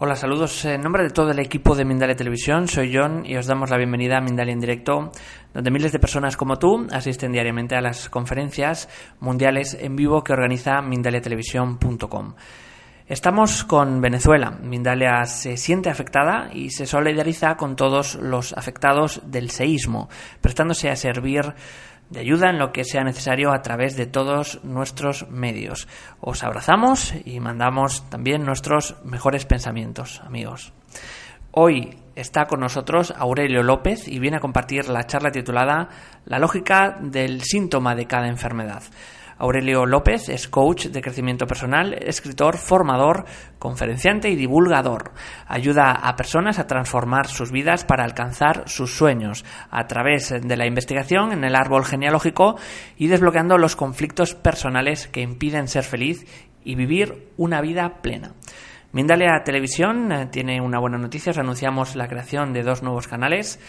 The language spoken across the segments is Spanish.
Hola, saludos en nombre de todo el equipo de Mindalia Televisión. Soy John y os damos la bienvenida a Mindalia en directo, donde miles de personas como tú asisten diariamente a las conferencias mundiales en vivo que organiza mindaliatelevisión.com. Estamos con Venezuela. Mindalia se siente afectada y se solidariza con todos los afectados del seísmo, prestándose a servir de ayuda en lo que sea necesario a través de todos nuestros medios. Os abrazamos y mandamos también nuestros mejores pensamientos, amigos. Hoy está con nosotros Aurelio López y viene a compartir la charla titulada La lógica del síntoma de cada enfermedad. Aurelio López es coach de crecimiento personal, escritor, formador, conferenciante y divulgador. Ayuda a personas a transformar sus vidas para alcanzar sus sueños a través de la investigación en el árbol genealógico y desbloqueando los conflictos personales que impiden ser feliz y vivir una vida plena. Mindalia Televisión eh, tiene una buena noticia. Os anunciamos la creación de dos nuevos canales.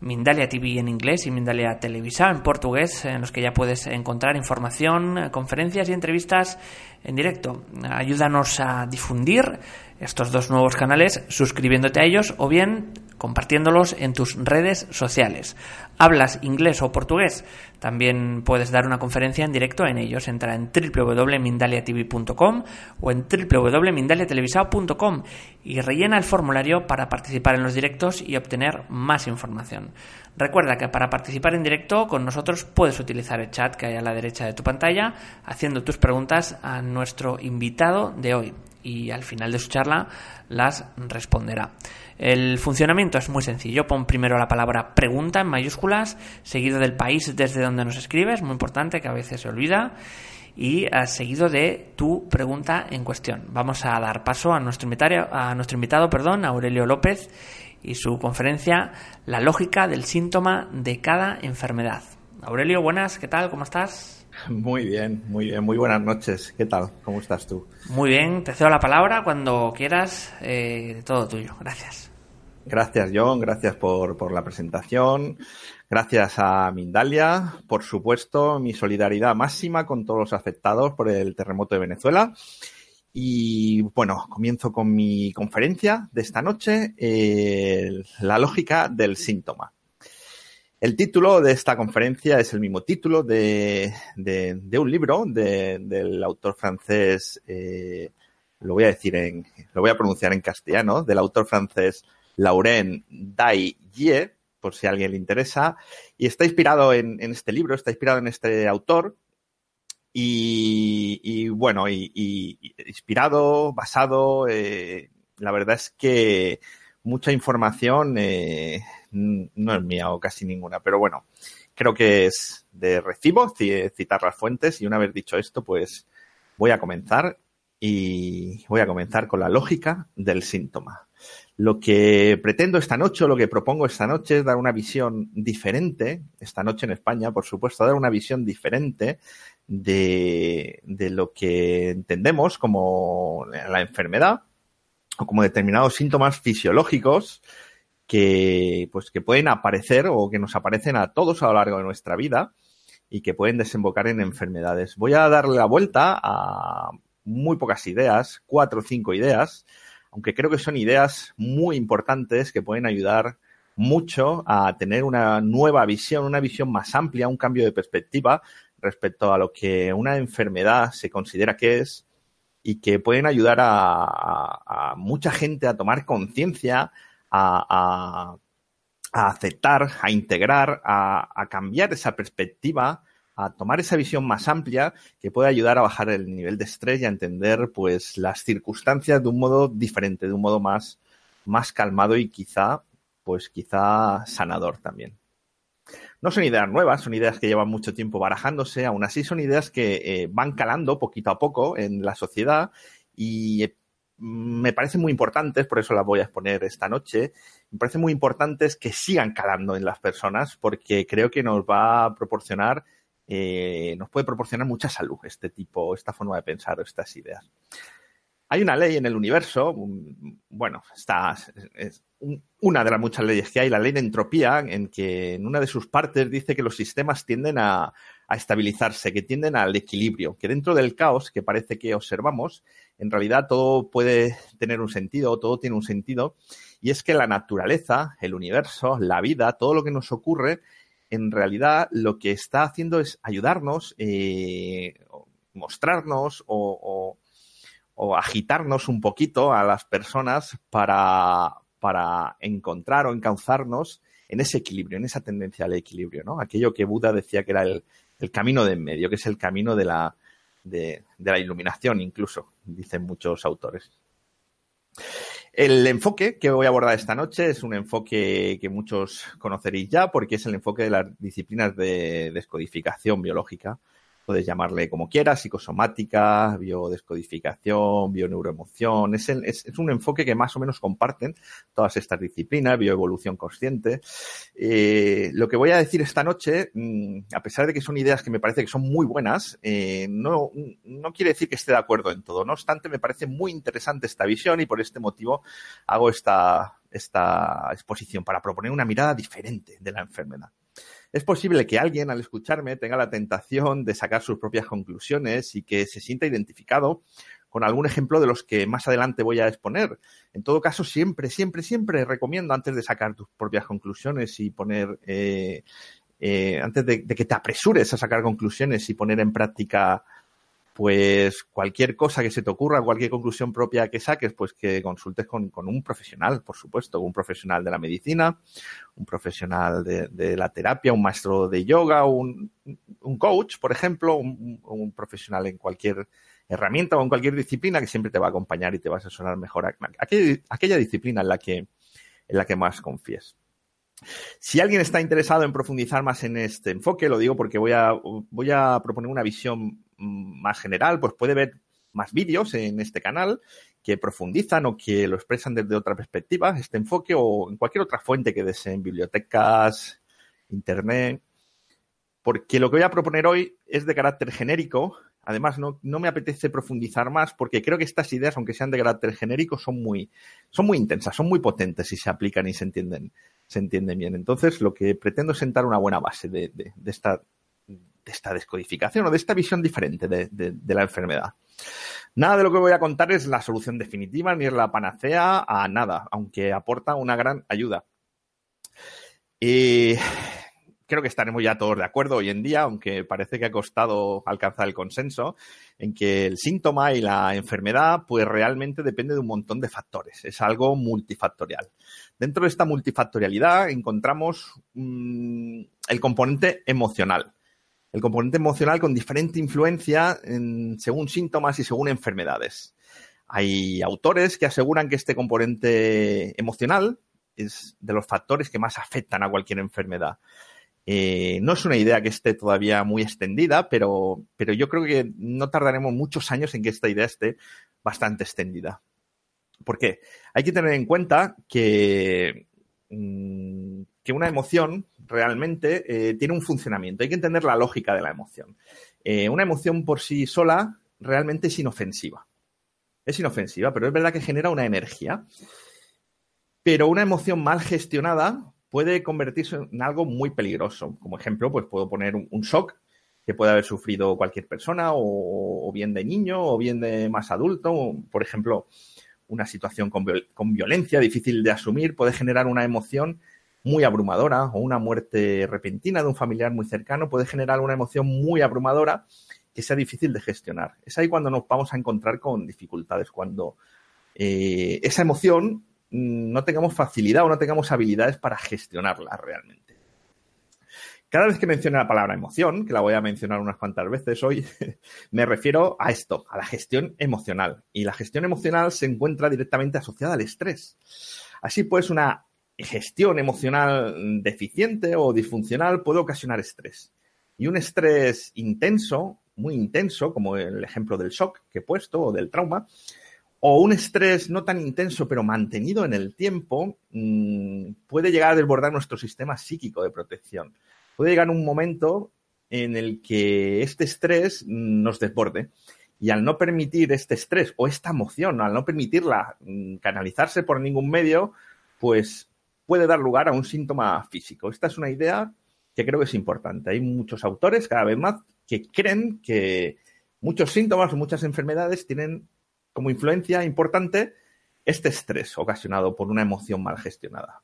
Mindalia TV en inglés y Mindalia Televisa en portugués, en los que ya puedes encontrar información, conferencias y entrevistas en directo. Ayúdanos a difundir estos dos nuevos canales suscribiéndote a ellos o bien compartiéndolos en tus redes sociales. ¿Hablas inglés o portugués? También puedes dar una conferencia en directo en ellos. Entra en www.mindaliatv.com o en www.mindaliatelevisao.com y rellena el formulario para participar en los directos y obtener más información. Recuerda que para participar en directo con nosotros puedes utilizar el chat que hay a la derecha de tu pantalla haciendo tus preguntas a nuestro invitado de hoy y al final de su charla las responderá. El funcionamiento es muy sencillo. Pon primero la palabra pregunta en mayúsculas, seguido del país desde donde nos escribes, muy importante que a veces se olvida, y eh, seguido de tu pregunta en cuestión. Vamos a dar paso a nuestro invitado, a nuestro invitado perdón, Aurelio López, y su conferencia La lógica del síntoma de cada enfermedad. Aurelio, buenas, ¿qué tal? ¿Cómo estás? Muy bien, muy bien, muy buenas noches. ¿Qué tal? ¿Cómo estás tú? Muy bien, te cedo la palabra cuando quieras, eh, todo tuyo. Gracias. Gracias, John, gracias por, por la presentación. Gracias a Mindalia, por supuesto, mi solidaridad máxima con todos los afectados por el terremoto de Venezuela. Y bueno, comienzo con mi conferencia de esta noche, eh, la lógica del síntoma. El título de esta conferencia es el mismo título de, un libro del autor francés, eh, lo voy a decir en, lo voy a pronunciar en castellano, del autor francés Laurent Daillier, por si a alguien le interesa, y está inspirado en, este libro, está inspirado en este autor, y, bueno, y, inspirado, basado, eh, la verdad es que mucha información eh, no es mía o casi ninguna, pero bueno, creo que es de recibo citar las fuentes y una vez dicho esto, pues voy a comenzar y voy a comenzar con la lógica del síntoma. Lo que pretendo esta noche lo que propongo esta noche es dar una visión diferente, esta noche en España, por supuesto, dar una visión diferente de, de lo que entendemos como la enfermedad o como determinados síntomas fisiológicos que, pues, que pueden aparecer o que nos aparecen a todos a lo largo de nuestra vida y que pueden desembocar en enfermedades. Voy a darle la vuelta a muy pocas ideas, cuatro o cinco ideas, aunque creo que son ideas muy importantes que pueden ayudar mucho a tener una nueva visión, una visión más amplia, un cambio de perspectiva respecto a lo que una enfermedad se considera que es y que pueden ayudar a, mucha gente a tomar conciencia, a, aceptar, a integrar, a, cambiar esa perspectiva, a tomar esa visión más amplia que puede ayudar a bajar el nivel de estrés y a entender pues las circunstancias de un modo diferente, de un modo más, más calmado y quizá, pues quizá sanador también. No son ideas nuevas, son ideas que llevan mucho tiempo barajándose, aún así son ideas que eh, van calando poquito a poco en la sociedad y eh, me parecen muy importantes, por eso las voy a exponer esta noche, me parecen muy importantes que sigan calando en las personas porque creo que nos va a proporcionar, eh, nos puede proporcionar mucha salud este tipo, esta forma de pensar estas ideas. hay una ley en el universo, bueno, está, es una de las muchas leyes que hay, la ley de entropía, en que en una de sus partes dice que los sistemas tienden a, estabilizarse, que tienden al equilibrio, que dentro del caos que parece que observamos, en realidad todo puede tener un sentido, todo tiene un sentido, y es que la naturaleza, el universo, la vida, todo lo que nos ocurre, en realidad lo que está haciendo es ayudarnos, eh, mostrarnos o o agitarnos un poquito a las personas para, para encontrar o encauzarnos en ese equilibrio, en esa tendencia al equilibrio, ¿no? Aquello que Buda decía que era el, camino de en medio, que es el camino de la, de, la iluminación, incluso, dicen muchos autores. El enfoque que voy a abordar esta noche es un enfoque que muchos conoceréis ya porque es el enfoque de las disciplinas de descodificación biológica puedes llamarle como quieras, psicosomática, biodescodificación, bioneuroemoción. Es, es, un enfoque que más o menos comparten todas estas disciplinas, bioevolución consciente. Eh, lo que voy a decir esta noche, mm, a pesar de que son ideas que me parece que son muy buenas, eh, no, quiere decir que esté de acuerdo en todo. No obstante, me parece muy interesante esta visión y por este motivo hago esta exposición para proponer una mirada diferente de la enfermedad. Es posible que alguien al escucharme tenga la tentación de sacar sus propias conclusiones y que se sienta identificado con algún ejemplo de los que más adelante voy a exponer. En todo caso, siempre, siempre, siempre recomiendo antes de sacar tus propias conclusiones y poner, eh, eh, antes de, que te apresures a sacar conclusiones y poner en práctica pues cualquier cosa que se te ocurra, cualquier conclusión propia que saques, pues que consultes con, un profesional, por supuesto, un profesional de la medicina, un profesional de, la terapia, un maestro de yoga, un, coach, por ejemplo, un, profesional en cualquier herramienta o en cualquier disciplina que siempre te va a acompañar y te va a asesorar mejor aquella, aquella disciplina en la que, en la que más confíes. Si alguien está interesado en profundizar más en este enfoque, lo digo porque voy a, voy a proponer una visión más general, pues puede ver más vídeos en este canal que profundizan o que lo expresan desde otra perspectiva, este enfoque, o en cualquier otra fuente que deseen, bibliotecas, internet. Porque lo que voy a proponer hoy es de carácter genérico. Además, no, no, me apetece profundizar más porque creo que estas ideas, aunque sean de carácter genérico, son muy, son muy intensas, son muy potentes si se aplican y se entienden, se entienden bien. Entonces, lo que pretendo es sentar una buena base de, de, de esta de esta descodificación o de esta visión diferente de, la enfermedad. Nada de lo que voy a contar es la solución definitiva ni es la panacea a nada, aunque aporta una gran ayuda. Y creo que estaremos ya todos de acuerdo hoy en día, aunque parece que ha costado alcanzar el consenso, en que el síntoma y la enfermedad, pues realmente depende de un montón de factores. Es algo multifactorial. Dentro de esta multifactorialidad encontramos mm, el componente emocional el componente emocional con diferente influencia según síntomas y según enfermedades. Hay autores que aseguran que este componente emocional es de los factores que más afectan a cualquier enfermedad. Eh, no es una idea que esté todavía muy extendida, pero, pero yo creo que no tardaremos muchos años en que esta idea esté bastante extendida. ¿Por qué? Hay que tener en cuenta que Mm, que una emoción realmente eh, tiene un funcionamiento. Hay que entender la lógica de la emoción. Eh, una emoción por sí sola realmente es inofensiva. Es inofensiva, pero es verdad que genera una energía. Pero una emoción mal gestionada puede convertirse en algo muy peligroso. Como ejemplo, pues puedo poner un, shock que puede haber sufrido cualquier persona, o, bien de niño, o bien de más adulto. Por ejemplo, una situación con, violencia difícil de asumir puede generar una emoción muy abrumadora o una muerte repentina de un familiar muy cercano puede generar una emoción muy abrumadora que sea difícil de gestionar. Es ahí cuando nos vamos a encontrar con dificultades, cuando eh, esa emoción mm, no tengamos facilidad o no tengamos habilidades para gestionarla realmente. Cada vez que menciono la palabra emoción, que la voy a mencionar unas cuantas veces hoy, me refiero a esto, a la gestión emocional. Y la gestión emocional se encuentra directamente asociada al estrés. Así pues, una gestión emocional deficiente o disfuncional puede ocasionar estrés. Y un estrés intenso, muy intenso, como el ejemplo del shock que he puesto o del trauma, o un estrés no tan intenso pero mantenido en el tiempo, mm, puede llegar a desbordar nuestro sistema psíquico de protección puede llegar un momento en el que este estrés nos desborde Y al no permitir este estrés o esta emoción, al no permitirla mm, canalizarse por ningún medio, pues puede dar lugar a un síntoma físico. Esta es una idea que creo que es importante. Hay muchos autores cada vez más que creen que muchos síntomas o muchas enfermedades tienen como influencia importante este estrés ocasionado por una emoción mal gestionada.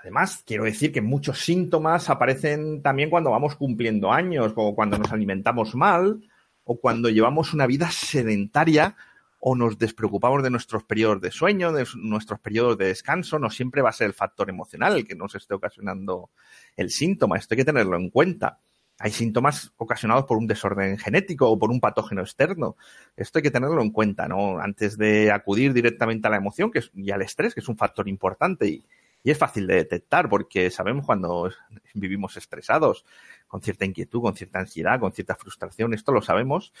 Además, quiero decir que muchos síntomas aparecen también cuando vamos cumpliendo años, o cuando nos alimentamos mal, o cuando llevamos una vida sedentaria o nos despreocupamos de nuestros periodos de sueño, de nuestros periodos de descanso, no siempre va a ser el factor emocional el que nos esté ocasionando el síntoma. Esto hay que tenerlo en cuenta. Hay síntomas ocasionados por un desorden genético o por un patógeno externo. Esto hay que tenerlo en cuenta, ¿no? Antes de acudir directamente a la emoción que y al estrés, que es un factor importante y, y es fácil de detectar porque sabemos cuando vivimos estresados, con cierta inquietud, con cierta ansiedad, con cierta frustración, esto lo sabemos.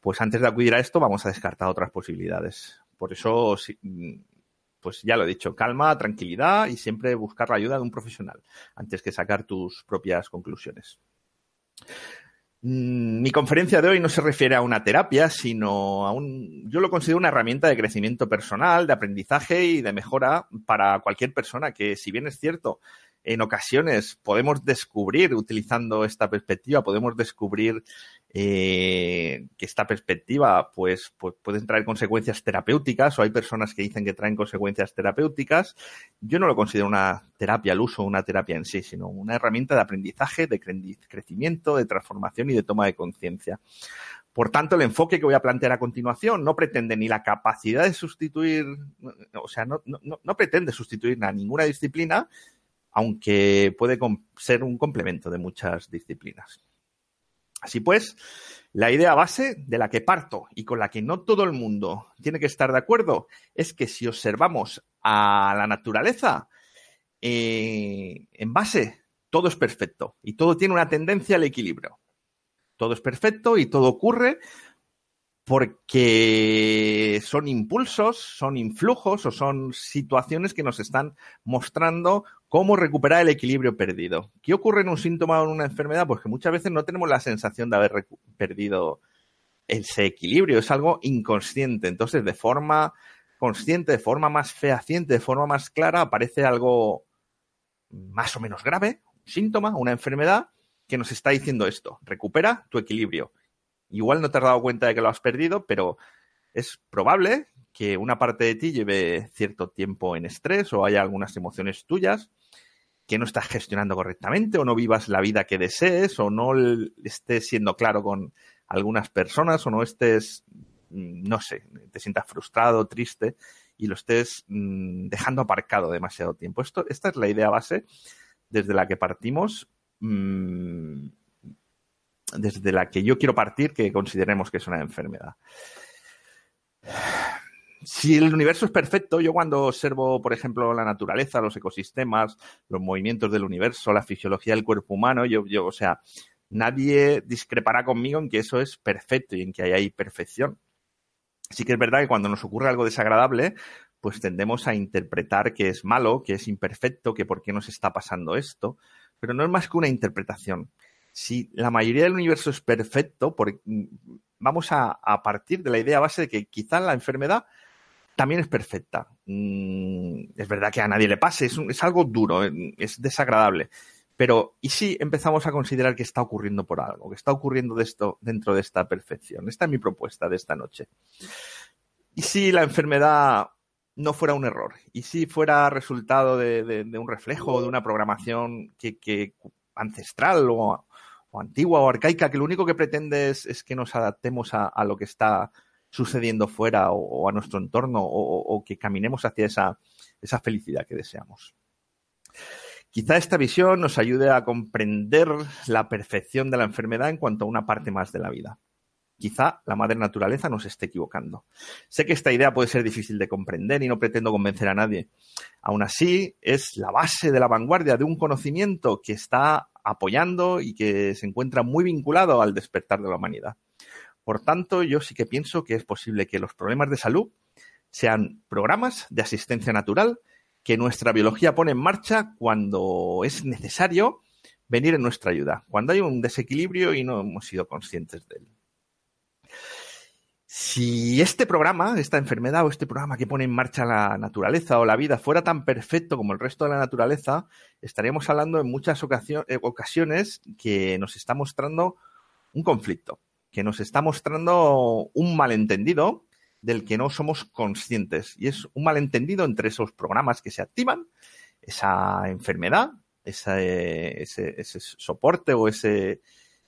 Pues antes de acudir a esto vamos a descartar otras posibilidades. Por eso, pues ya lo he dicho, calma, tranquilidad y siempre buscar la ayuda de un profesional antes que sacar tus propias conclusiones. Mm, mi conferencia de hoy no se refiere a una terapia, sino a un, yo lo considero una herramienta de crecimiento personal, de aprendizaje y de mejora para cualquier persona que, si bien es cierto, en ocasiones podemos descubrir, utilizando esta perspectiva, podemos descubrir eh, que esta perspectiva pues, pues puede traer consecuencias terapéuticas o hay personas que dicen que traen consecuencias terapéuticas. Yo no lo considero una terapia al uso, una terapia en sí, sino una herramienta de aprendizaje, de crecimiento, de transformación y de toma de conciencia. Por tanto, el enfoque que voy a plantear a continuación no pretende ni la capacidad de sustituir, o sea, no pretende sustituir a ninguna disciplina, aunque puede ser un complemento de muchas disciplinas. Así pues, la idea base de la que parto y con la que no todo el mundo tiene que estar de acuerdo es que si observamos a la naturaleza, eh, en base, todo es perfecto y todo tiene una tendencia al equilibrio. Todo es perfecto y todo ocurre porque son impulsos, son influjos o son situaciones que nos están mostrando cómo recuperar el equilibrio perdido. ¿Qué ocurre en un síntoma o en una enfermedad? Pues que muchas veces no tenemos la sensación de haber perdido ese equilibrio, es algo inconsciente. Entonces, de forma consciente, de forma más fehaciente, de forma más clara, aparece algo más o menos grave, un síntoma, una enfermedad, que nos está diciendo esto, recupera tu equilibrio igual no te has dado cuenta de que lo has perdido, pero es probable que una parte de ti lleve cierto tiempo en estrés o haya algunas emociones tuyas que no estás gestionando correctamente o no vivas la vida que desees o no estés siendo claro con algunas personas o no estés, mm, no sé, te sientas frustrado, triste y lo estés mm, dejando aparcado demasiado tiempo. Esta es la idea base desde la que partimos. Mm, desde la que yo quiero partir que consideremos que es una enfermedad. Si el universo es perfecto, yo cuando observo, por ejemplo, la naturaleza, los ecosistemas, los movimientos del universo, la fisiología del cuerpo humano, yo, o sea, nadie discrepará conmigo en que eso es perfecto y en que hay ahí perfección. Sí que es verdad que cuando nos ocurre algo desagradable, pues tendemos a interpretar que es malo, que es imperfecto, que por qué nos está pasando esto, pero no es más que una interpretación si la mayoría del universo es perfecto, vamos a, partir de la idea base de que quizá la enfermedad también es perfecta. Mm, es verdad que a nadie le pase, es, algo duro, es desagradable. Pero, ¿y si empezamos a considerar que está ocurriendo por algo, que está ocurriendo dentro de esta perfección? Esta es mi propuesta de esta noche. ¿Y si la enfermedad no fuera un error? ¿Y si fuera resultado de, un reflejo, de una programación que ancestral o, antigua o arcaica, que lo único que pretende es, que nos adaptemos a, lo que está sucediendo fuera o, a nuestro entorno o, que caminemos hacia esa, esa felicidad que deseamos. Quizá esta visión nos ayude a comprender la perfección de la enfermedad en cuanto a una parte más de la vida. Quizá la madre naturaleza nos esté equivocando. Sé que esta idea puede ser difícil de comprender y no pretendo convencer a nadie. Aún así, es la base de la vanguardia de un conocimiento que está apoyando y que se encuentra muy vinculado al despertar de la humanidad. Por tanto, yo sí que pienso que es posible que los problemas de salud sean programas de asistencia natural que nuestra biología pone en marcha cuando es necesario venir en nuestra ayuda, cuando hay un desequilibrio y no hemos sido conscientes de él. Si este programa, esta enfermedad o este programa que pone en marcha la naturaleza o la vida fuera tan perfecto como el resto de la naturaleza, estaríamos hablando en muchas eh, ocasiones que nos está mostrando un conflicto, que nos está mostrando un malentendido del que no somos conscientes. Y es un malentendido entre esos programas que se activan, esa enfermedad, ese, ese, soporte o ese,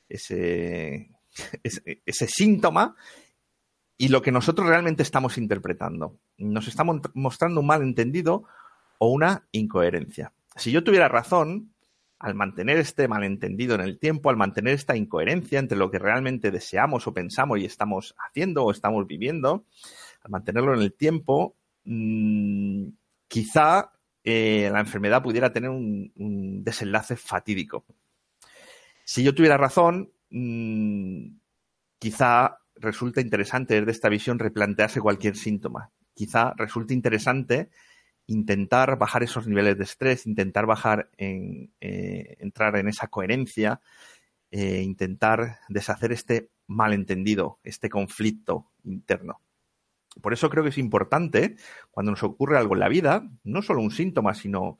síntoma y lo que nosotros realmente estamos interpretando. Nos estamos mostrando un malentendido o una incoherencia. Si yo tuviera razón, al mantener este malentendido en el tiempo, al mantener esta incoherencia entre lo que realmente deseamos o pensamos y estamos haciendo o estamos viviendo, al mantenerlo en el tiempo, mmm, quizá eh, la enfermedad pudiera tener un, desenlace fatídico. Si yo tuviera razón, mmm, quizá resulta interesante desde esta visión replantearse cualquier síntoma. Quizá resulte interesante intentar bajar esos niveles de estrés, intentar bajar en eh, entrar en esa coherencia, eh, intentar deshacer este malentendido, este conflicto interno. Por eso creo que es importante cuando nos ocurre algo en la vida, no solo un síntoma, sino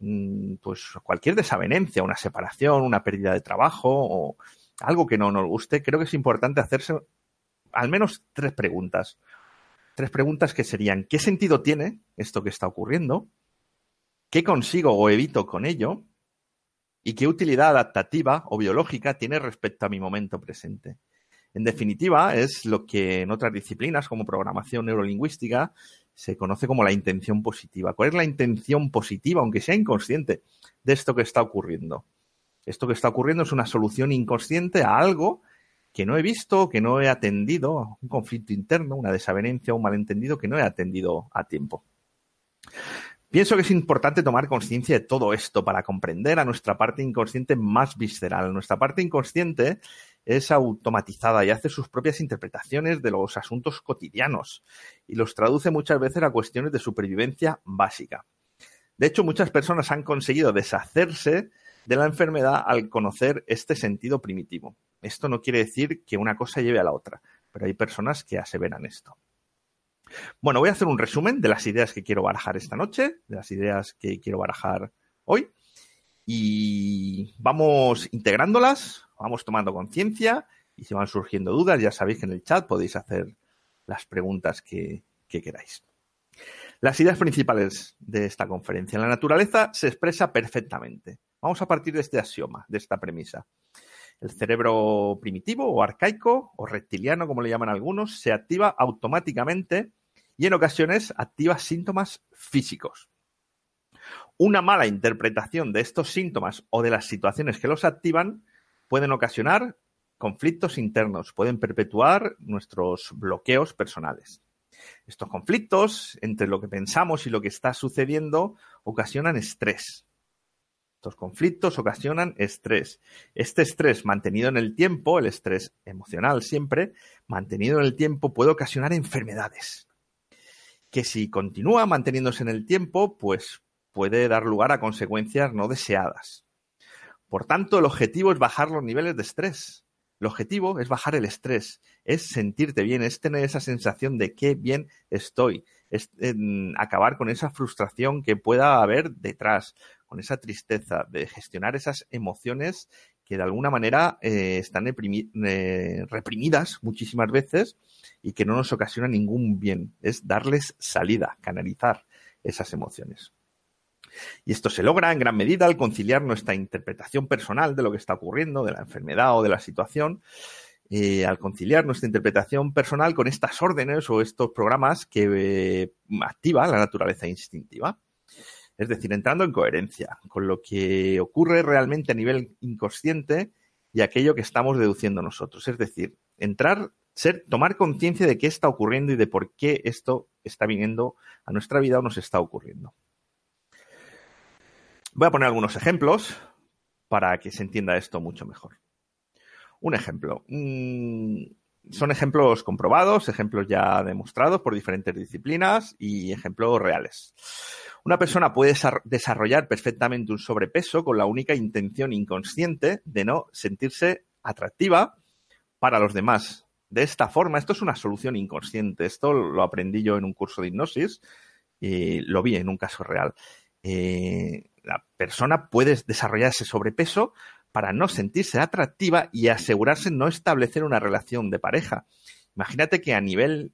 mm, pues cualquier desavenencia, una separación, una pérdida de trabajo o algo que no nos guste, creo que es importante hacerse al menos tres preguntas. Tres preguntas que serían, ¿qué sentido tiene esto que está ocurriendo? ¿Qué consigo o evito con ello? ¿Y qué utilidad adaptativa o biológica tiene respecto a mi momento presente? En definitiva, es lo que en otras disciplinas como programación neurolingüística se conoce como la intención positiva. ¿Cuál es la intención positiva, aunque sea inconsciente, de esto que está ocurriendo? Esto que está ocurriendo es una solución inconsciente a algo que no he visto, que no he atendido, un conflicto interno, una desavenencia, un malentendido que no he atendido a tiempo. Pienso que es importante tomar conciencia de todo esto para comprender a nuestra parte inconsciente más visceral. Nuestra parte inconsciente es automatizada y hace sus propias interpretaciones de los asuntos cotidianos y los traduce muchas veces a cuestiones de supervivencia básica. De hecho, muchas personas han conseguido deshacerse de la enfermedad al conocer este sentido primitivo. Esto no quiere decir que una cosa lleve a la otra, pero hay personas que aseveran esto. Bueno, voy a hacer un resumen de las ideas que quiero barajar esta noche, de las ideas que quiero barajar hoy, y vamos integrándolas, vamos tomando conciencia, y si van surgiendo dudas, ya sabéis que en el chat podéis hacer las preguntas que, que queráis. Las ideas principales de esta conferencia. La naturaleza se expresa perfectamente. Vamos a partir de este axioma, de esta premisa. El cerebro primitivo o arcaico o reptiliano, como le llaman algunos, se activa automáticamente y en ocasiones activa síntomas físicos. Una mala interpretación de estos síntomas o de las situaciones que los activan pueden ocasionar conflictos internos, pueden perpetuar nuestros bloqueos personales. Estos conflictos entre lo que pensamos y lo que está sucediendo ocasionan estrés, estos conflictos ocasionan estrés. Este estrés mantenido en el tiempo, el estrés emocional siempre, mantenido en el tiempo puede ocasionar enfermedades. Que si continúa manteniéndose en el tiempo, pues puede dar lugar a consecuencias no deseadas. Por tanto, el objetivo es bajar los niveles de estrés. El objetivo es bajar el estrés, es sentirte bien, es tener esa sensación de qué bien estoy, es acabar con esa frustración que pueda haber detrás, con esa tristeza, de gestionar esas emociones que de alguna manera eh, están eh, reprimidas muchísimas veces y que no nos ocasionan ningún bien. Es darles salida, canalizar esas emociones. Y esto se logra en gran medida al conciliar nuestra interpretación personal de lo que está ocurriendo, de la enfermedad o de la situación, eh, al conciliar nuestra interpretación personal con estas órdenes o estos programas que activa la naturaleza instintiva. Es decir, entrando en coherencia con lo que ocurre realmente a nivel inconsciente y aquello que estamos deduciendo nosotros. Es decir, entrar, ser, tomar conciencia de qué está ocurriendo y de por qué esto está viniendo a nuestra vida o nos está ocurriendo. Voy a poner algunos ejemplos para que se entienda esto mucho mejor. Un ejemplo. Mm, son ejemplos comprobados, ejemplos ya demostrados por diferentes disciplinas y ejemplos reales. Una persona puede desarrollar perfectamente un sobrepeso con la única intención inconsciente de no sentirse atractiva para los demás, de esta forma, esto es una solución inconsciente, esto lo aprendí yo en un curso de hipnosis y lo vi en un caso real. Eh, la persona puede desarrollar ese sobrepeso para no sentirse atractiva y asegurarse no establecer una relación de pareja. Imagínate que a nivel,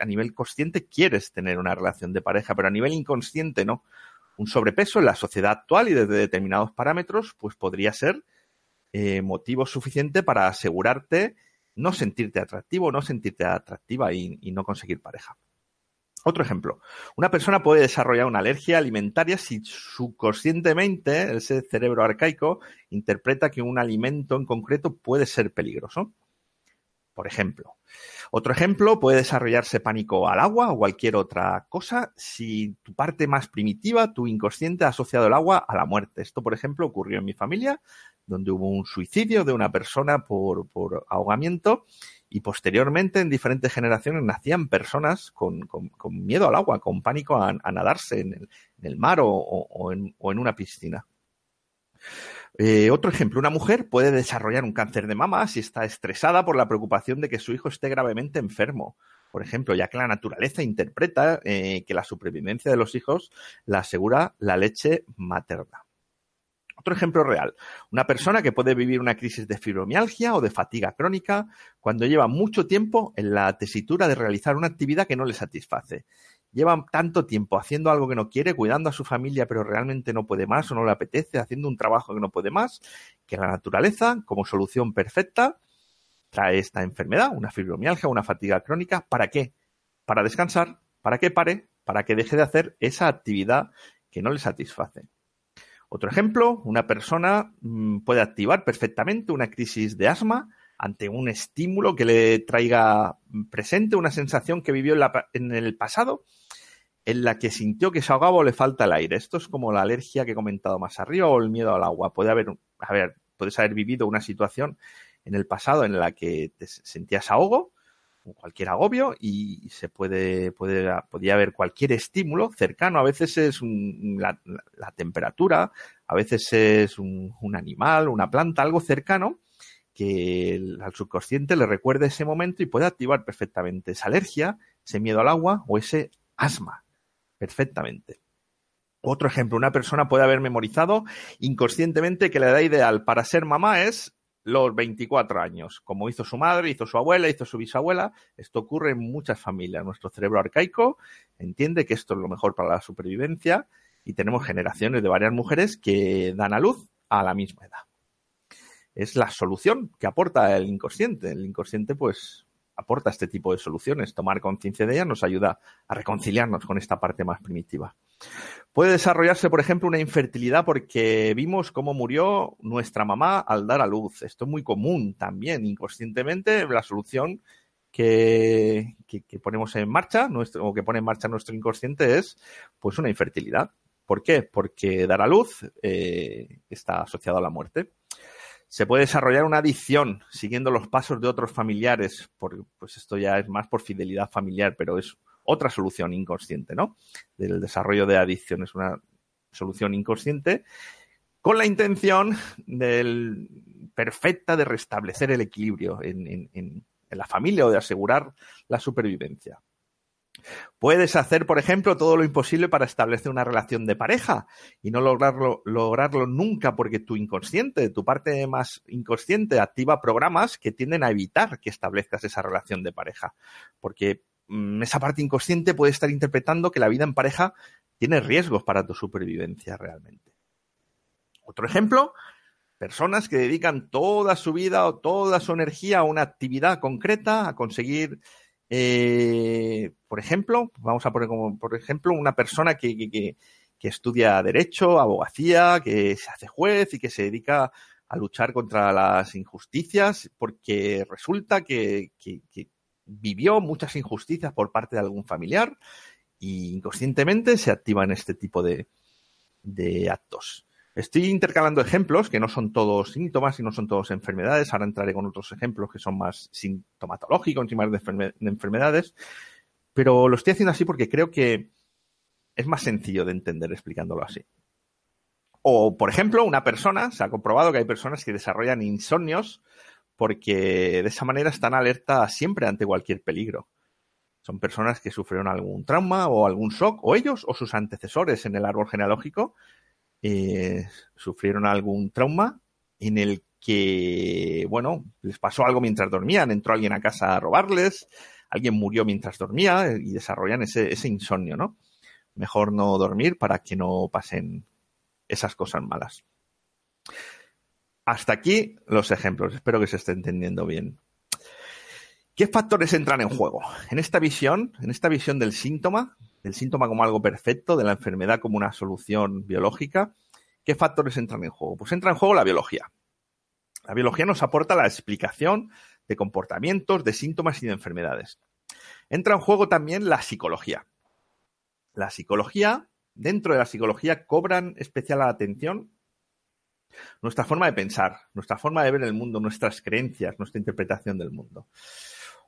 a nivel consciente quieres tener una relación de pareja, pero a nivel inconsciente no. Un sobrepeso en la sociedad actual y desde determinados parámetros, pues podría ser eh, motivo suficiente para asegurarte no sentirte atractivo, no sentirte atractiva y, no conseguir pareja. Otro ejemplo, una persona puede desarrollar una alergia alimentaria si subconscientemente ese cerebro arcaico interpreta que un alimento en concreto puede ser peligroso. Por ejemplo, otro ejemplo puede desarrollarse pánico al agua o cualquier otra cosa si tu parte más primitiva, tu inconsciente, ha asociado el agua a la muerte. Esto, por ejemplo, ocurrió en mi familia donde hubo un suicidio de una persona por, ahogamiento y posteriormente en diferentes generaciones nacían personas con, miedo al agua, con pánico a, nadarse en el, mar o, en, una piscina. Eh, otro ejemplo, una mujer puede desarrollar un cáncer de mama si está estresada por la preocupación de que su hijo esté gravemente enfermo. Por ejemplo, ya que la naturaleza interpreta eh, que la supervivencia de los hijos la asegura la leche materna. Otro ejemplo real, una persona que puede vivir una crisis de fibromialgia o de fatiga crónica cuando lleva mucho tiempo en la tesitura de realizar una actividad que no le satisface. Lleva tanto tiempo haciendo algo que no quiere, cuidando a su familia, pero realmente no puede más o no le apetece, haciendo un trabajo que no puede más, que la naturaleza, como solución perfecta, trae esta enfermedad, una fibromialgia, una fatiga crónica. ¿Para qué? Para descansar, para que pare, para que deje de hacer esa actividad que no le satisface. Otro ejemplo, una persona mm, puede activar perfectamente una crisis de asma ante un estímulo que le traiga presente una sensación que vivió en, en el pasado en la que sintió que se ahogaba o le falta el aire. Esto es como la alergia que he comentado más arriba o el miedo al agua. Puede haber, a ver, puedes haber vivido una situación en el pasado en la que te sentías ahogo cualquier agobio y se puede, puede, podría haber cualquier estímulo cercano. A veces es la, temperatura, a veces es un, animal, una planta, algo cercano que al subconsciente le recuerde ese momento y puede activar perfectamente esa alergia, ese miedo al agua o ese asma. Perfectamente. Otro ejemplo, una persona puede haber memorizado inconscientemente que la edad ideal para ser mamá es los 24 años, como hizo su madre, hizo su abuela, hizo su bisabuela. Esto ocurre en muchas familias. Nuestro cerebro arcaico entiende que esto es lo mejor para la supervivencia y tenemos generaciones de varias mujeres que dan a luz a la misma edad. Es la solución que aporta el inconsciente. El inconsciente, pues, aporta este tipo de soluciones. Tomar conciencia de ellas nos ayuda a reconciliarnos con esta parte más primitiva. Puede desarrollarse, por ejemplo, una infertilidad porque vimos cómo murió nuestra mamá al dar a luz. Esto es muy común también, inconscientemente, la solución que, ponemos en marcha, nuestro, o que pone en marcha nuestro inconsciente es pues una infertilidad. ¿Por qué? Porque dar a luz eh, está asociado a la muerte. Se puede desarrollar una adicción siguiendo los pasos de otros familiares, pues esto ya es más por fidelidad familiar, pero es otra solución inconsciente, ¿no? Del desarrollo de adicciones, una solución inconsciente con la intención del, perfecta de restablecer el equilibrio en la familia o de asegurar la supervivencia. Puedes hacer, por ejemplo, todo lo imposible para establecer una relación de pareja y no lograrlo, lograrlo nunca porque tu inconsciente, tu parte más inconsciente, activa programas que tienden a evitar que establezcas esa relación de pareja. Porque mm, esa parte inconsciente puede estar interpretando que la vida en pareja tiene riesgos para tu supervivencia realmente. Otro ejemplo, personas que dedican toda su vida o toda su energía a una actividad concreta, a conseguir eh, por ejemplo, vamos a poner como, por ejemplo, una persona que, que, estudia derecho, abogacía, que se hace juez y que se dedica a luchar contra las injusticias porque resulta que, vivió muchas injusticias por parte de algún familiar y inconscientemente se activa en este tipo de, de actos. Estoy intercalando ejemplos que no son todos síntomas y no son todos enfermedades. Ahora entraré con otros ejemplos que son más sintomatológicos y más de, enfermedades. Pero lo estoy haciendo así porque creo que es más sencillo de entender explicándolo así. O, por ejemplo, una persona, se ha comprobado que hay personas que desarrollan insomnios porque de esa manera están alerta siempre ante cualquier peligro. Son personas que sufrieron algún trauma o algún shock, o ellos o sus antecesores en el árbol genealógico eh, sufrieron algún trauma en el que, bueno, les pasó algo mientras dormían, entró alguien a casa a robarles, alguien murió mientras dormía y desarrollan ese insomnio, ¿no? Mejor no dormir para que no pasen esas cosas malas. Hasta aquí los ejemplos. Espero que se esté entendiendo bien. ¿Qué factores entran en juego? En esta visión, en esta visión del síntoma, del síntoma como algo perfecto, de la enfermedad como una solución biológica, ¿qué factores entran en juego? Pues entra en juego la biología. La biología nos aporta la explicación de comportamientos, de síntomas y de enfermedades. Entra en juego también la psicología. La psicología, dentro de la psicología, cobran especial atención nuestra forma de pensar, nuestra forma de ver el mundo, nuestras creencias, nuestra interpretación del mundo.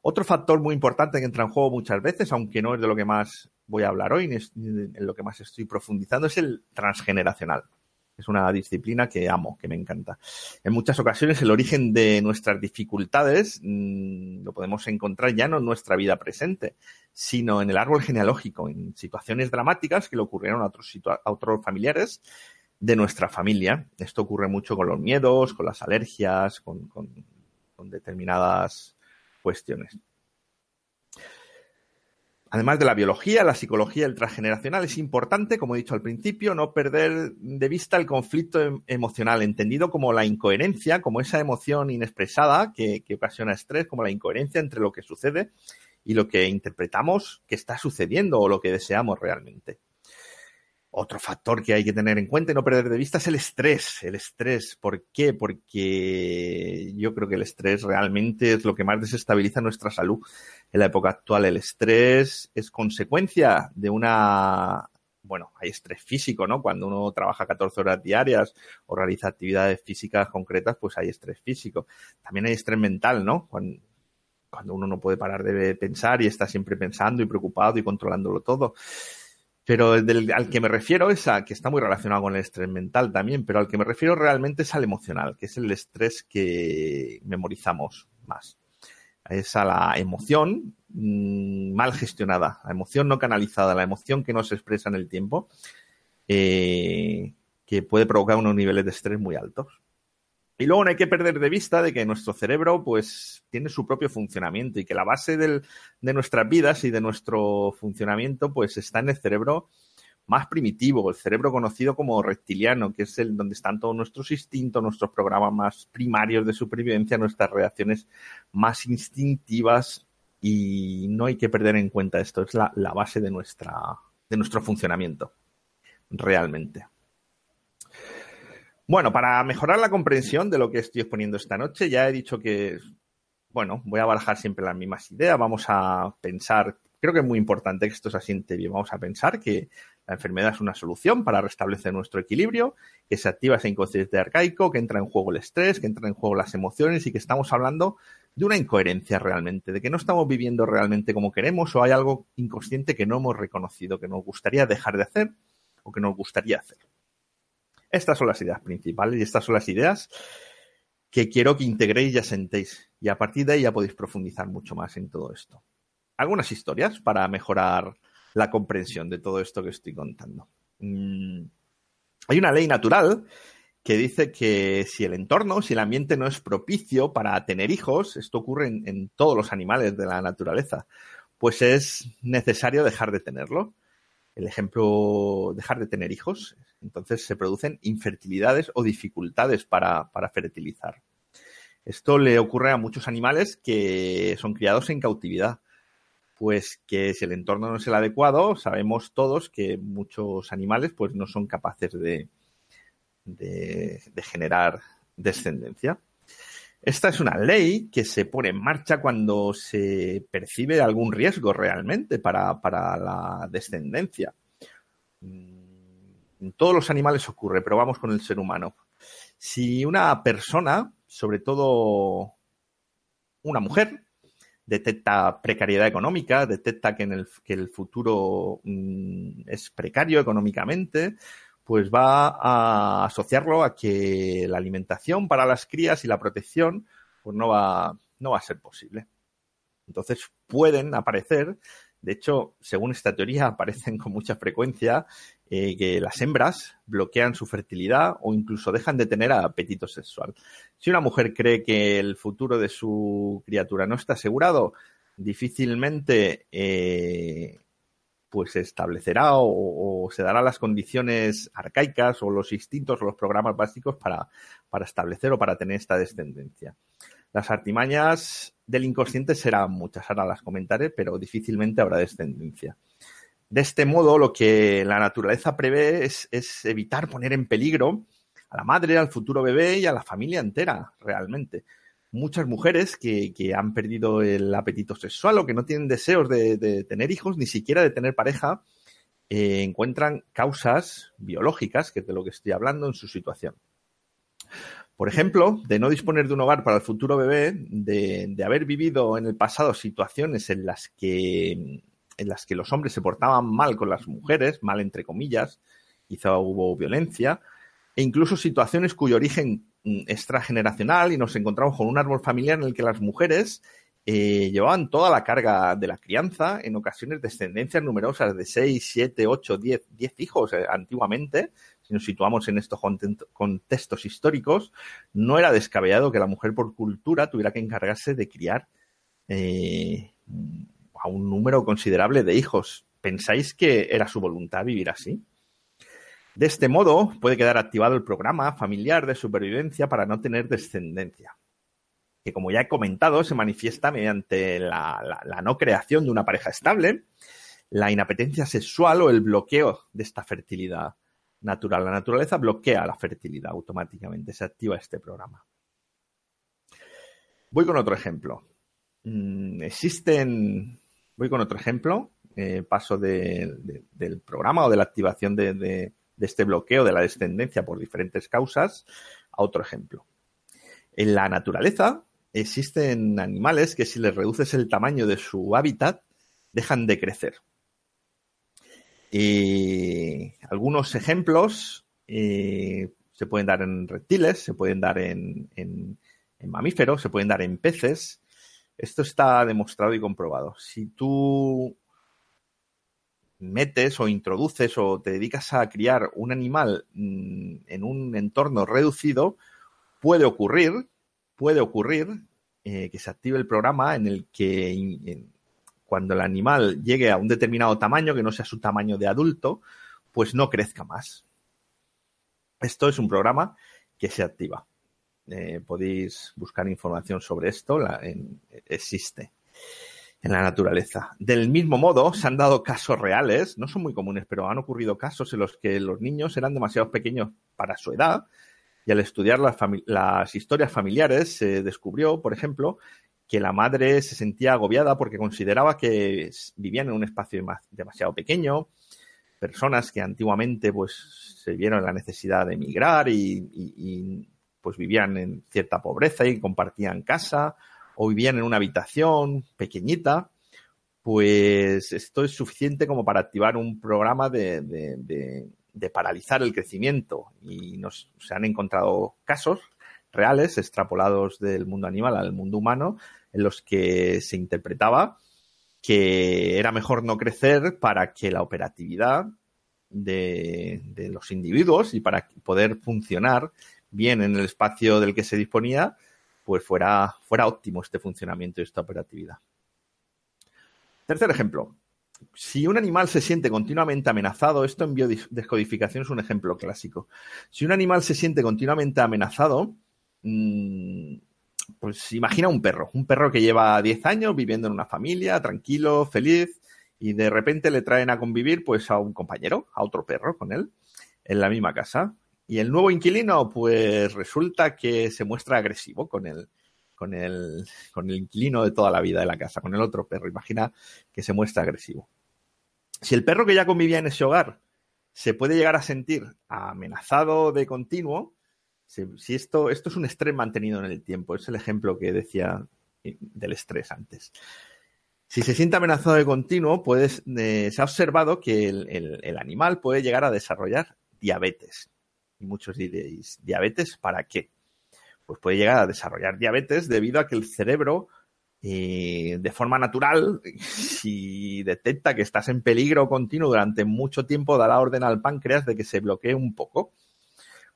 Otro factor muy importante que entra en juego muchas veces, aunque no es de lo que más voy a hablar hoy, ni en lo que más estoy profundizando, es el transgeneracional. Es una disciplina que amo, que me encanta. En muchas ocasiones el origen de nuestras dificultades mmm, lo podemos encontrar ya no en nuestra vida presente, sino en el árbol genealógico, en situaciones dramáticas que le ocurrieron a otros, familiares de nuestra familia. Esto ocurre mucho con los miedos, con las alergias, con determinadas cuestiones. Además de la biología, la psicología, transgeneracional, es importante, como he dicho al principio, no perder de vista el conflicto em, emocional, entendido como la incoherencia, como esa emoción inexpresada que, que, ocasiona estrés, como la incoherencia entre lo que sucede y lo que interpretamos que está sucediendo o lo que deseamos realmente. Otro factor que hay que tener en cuenta y no perder de vista es el estrés. El estrés. ¿Por qué? Porque yo creo que el estrés realmente es lo que más desestabiliza nuestra salud. En la época actual el estrés es consecuencia de una... Bueno, hay estrés físico, ¿no? Cuando uno trabaja 14 horas diarias o realiza actividades físicas concretas, pues hay estrés físico. También hay estrés mental, ¿no? Cuando, cuando uno no puede parar de pensar y está siempre pensando y preocupado y controlándolo todo. Pero el del, al que me refiero es a que está muy relacionado con el estrés mental también, pero al que me refiero realmente es al emocional, que es el estrés que memorizamos más. Es a la emoción mmm, mal gestionada, la emoción no canalizada, la emoción que no se expresa en el tiempo, eh, que puede provocar unos niveles de estrés muy altos. Y luego no hay que perder de vista de que nuestro cerebro pues tiene su propio funcionamiento y que la base del, de nuestras vidas y de nuestro funcionamiento pues está en el cerebro más primitivo, el cerebro conocido como reptiliano, que es el donde están todos nuestros instintos, nuestros programas más primarios de supervivencia, nuestras reacciones más instintivas y no hay que perder en cuenta esto, es la, la base de, nuestra, de nuestro funcionamiento, realmente. Bueno, para mejorar la comprensión de lo que estoy exponiendo esta noche, ya he dicho que, bueno, voy a barajar siempre las mismas ideas. Vamos a pensar, creo que es muy importante que esto se asiente bien. Vamos a pensar que la enfermedad es una solución para restablecer nuestro equilibrio, que se activa ese inconsciente arcaico, que entra en juego el estrés, que entra en juego las emociones y que estamos hablando de una incoherencia realmente, de que no estamos viviendo realmente como queremos o hay algo inconsciente que no hemos reconocido, que nos gustaría dejar de hacer o que nos gustaría hacer. Estas son las ideas principales y estas son las ideas que quiero que integréis y asentéis. Y a partir de ahí ya podéis profundizar mucho más en todo esto. Algunas historias para mejorar la comprensión de todo esto que estoy contando. Mm. Hay una ley natural que dice que si el entorno, si el ambiente no es propicio para tener hijos, esto ocurre en, en todos los animales de la naturaleza, pues es necesario dejar de tenerlo el ejemplo, dejar de tener hijos, entonces se producen infertilidades o dificultades para, para, fertilizar. Esto le ocurre a muchos animales que son criados en cautividad, pues que si el entorno no es el adecuado, sabemos todos que muchos animales pues no son capaces de, de, de generar descendencia. Esta es una ley que se pone en marcha cuando se percibe algún riesgo realmente para, para la descendencia. En todos los animales ocurre, pero vamos con el ser humano. Si una persona, sobre todo una mujer, detecta precariedad económica, detecta que, el, que el futuro mmm, es precario económicamente, pues va a asociarlo a que la alimentación para las crías y la protección pues no va, no va a ser posible. Entonces pueden aparecer, de hecho, según esta teoría, aparecen con mucha frecuencia eh, que las hembras bloquean su fertilidad o incluso dejan de tener apetito sexual. Si una mujer cree que el futuro de su criatura no está asegurado, difícilmente eh, pues se establecerá o, se dará las condiciones arcaicas o los instintos o los programas básicos para, para establecer o para tener esta descendencia. Las artimañas del inconsciente serán muchas, ahora las comentaré, pero difícilmente habrá descendencia. De este modo, lo que la naturaleza prevé es, es, evitar poner en peligro a la madre, al futuro bebé y a la familia entera, realmente muchas mujeres que, que, han perdido el apetito sexual o que no tienen deseos de, de tener hijos, ni siquiera de tener pareja, eh, encuentran causas biológicas, que es de lo que estoy hablando, en su situación. Por ejemplo, de no disponer de un hogar para el futuro bebé, de, de haber vivido en el pasado situaciones en las que en las que los hombres se portaban mal con las mujeres, mal entre comillas, quizá hubo violencia, e incluso situaciones cuyo origen extrageneracional y nos encontramos con un árbol familiar en el que las mujeres eh, llevaban toda la carga de la crianza, en ocasiones descendencias numerosas de 6, 7, 8, 10, 10 hijos eh, antiguamente, si nos situamos en estos contextos históricos, no era descabellado que la mujer por cultura tuviera que encargarse de criar eh, a un número considerable de hijos. ¿Pensáis que era su voluntad vivir así? De este modo, puede quedar activado el programa familiar de supervivencia para no tener descendencia, que como ya he comentado, se manifiesta mediante la, no creación de una pareja estable, la inapetencia sexual o el bloqueo de esta fertilidad natural. La naturaleza bloquea la fertilidad automáticamente, se activa este programa. Voy con otro ejemplo. Mm, existen, voy con otro ejemplo, eh, paso del programa o de la activación de, de este bloqueo de la descendencia por diferentes causas a otro ejemplo. En la naturaleza existen animales que si les reduces el tamaño de su hábitat dejan de crecer. Y algunos ejemplos eh, se pueden dar en reptiles, se pueden dar en mamíferos, se pueden dar en peces. Esto está demostrado y comprobado. Si tú metes o introduces o te dedicas a criar un animal mm, en un entorno reducido, puede ocurrir, puede ocurrir eh, que se active el programa en el que cuando el animal llegue a un determinado tamaño, que no sea su tamaño de adulto, pues no crezca más. Esto es un programa que se activa. Eh, podéis buscar información sobre esto, existe en la naturaleza. Del mismo modo, se han dado casos reales, no son muy comunes, pero han ocurrido casos en los que los niños eran demasiado pequeños para su edad y al estudiar las, historias familiares se descubrió, por ejemplo, que la madre se sentía agobiada porque consideraba que vivían en un espacio demasiado pequeño, personas que antiguamente pues se vieron la necesidad de emigrar y, y pues vivían en cierta pobreza y compartían casa o vivían en una habitación pequeñita, pues esto es suficiente como para activar un programa de, paralizar el crecimiento. Y nos, se han encontrado casos reales, extrapolados del mundo animal al mundo humano, en los que se interpretaba que era mejor no crecer para que la operatividad de, de, los individuos y para poder funcionar bien en el espacio del que se disponía, pues fuera, fuera óptimo este funcionamiento y esta operatividad. Tercer ejemplo. Si un animal se siente continuamente amenazado, esto en biodescodificación es un ejemplo clásico. Si un animal se siente continuamente amenazado, mm, pues imagina un perro, un perro que lleva 10 años viviendo en una familia, tranquilo, feliz, y de repente le traen a convivir pues a un compañero, a otro perro con él, en la misma casa. Y el nuevo inquilino, pues resulta que se muestra agresivo con el, con el, con el inquilino de toda la vida de la casa, con el otro perro. Imagina que se muestra agresivo. Si el perro que ya convivía en ese hogar se puede llegar a sentir amenazado de continuo, si, esto, esto es un estrés mantenido en el tiempo, es el ejemplo que decía del estrés antes. Si se siente amenazado de continuo, puedes, eh, se ha observado que el, animal puede llegar a desarrollar diabetes. Y muchos diréis, ¿diabetes para qué? pues puede llegar a desarrollar diabetes debido a que el cerebro eh, de forma natural, si detecta que estás en peligro continuo durante mucho tiempo, da la orden al páncreas de que se bloquee un poco.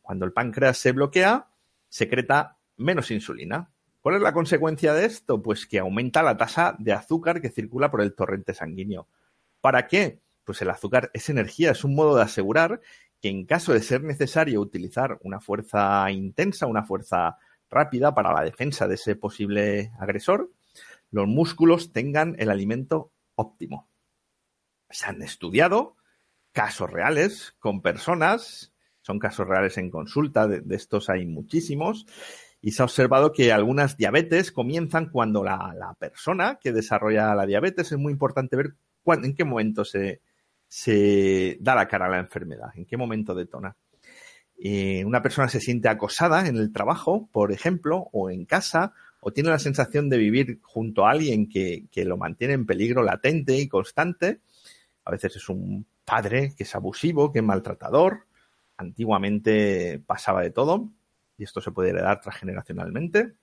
Cuando el páncreas se bloquea, secreta menos insulina. ¿Cuál es la consecuencia de esto? Pues que aumenta la tasa de azúcar que circula por el torrente sanguíneo. ¿Para qué? Pues el azúcar es energía, es un modo de asegurar que en caso de ser necesario utilizar una fuerza intensa, una fuerza rápida para la defensa de ese posible agresor, los músculos tengan el alimento óptimo. Se han estudiado casos reales con personas, son casos reales en consulta, de, estos hay muchísimos, y se ha observado que algunas diabetes comienzan cuando la, persona que desarrolla la diabetes es muy importante ver en qué momento se, se da la cara a la enfermedad, en qué momento detona. Eh, una persona se siente acosada en el trabajo, por ejemplo, o en casa, o tiene la sensación de vivir junto a alguien que, lo mantiene en peligro latente y constante. A veces es un padre que es abusivo, que es maltratador. Antiguamente pasaba de todo, y esto se puede heredar transgeneracionalmente.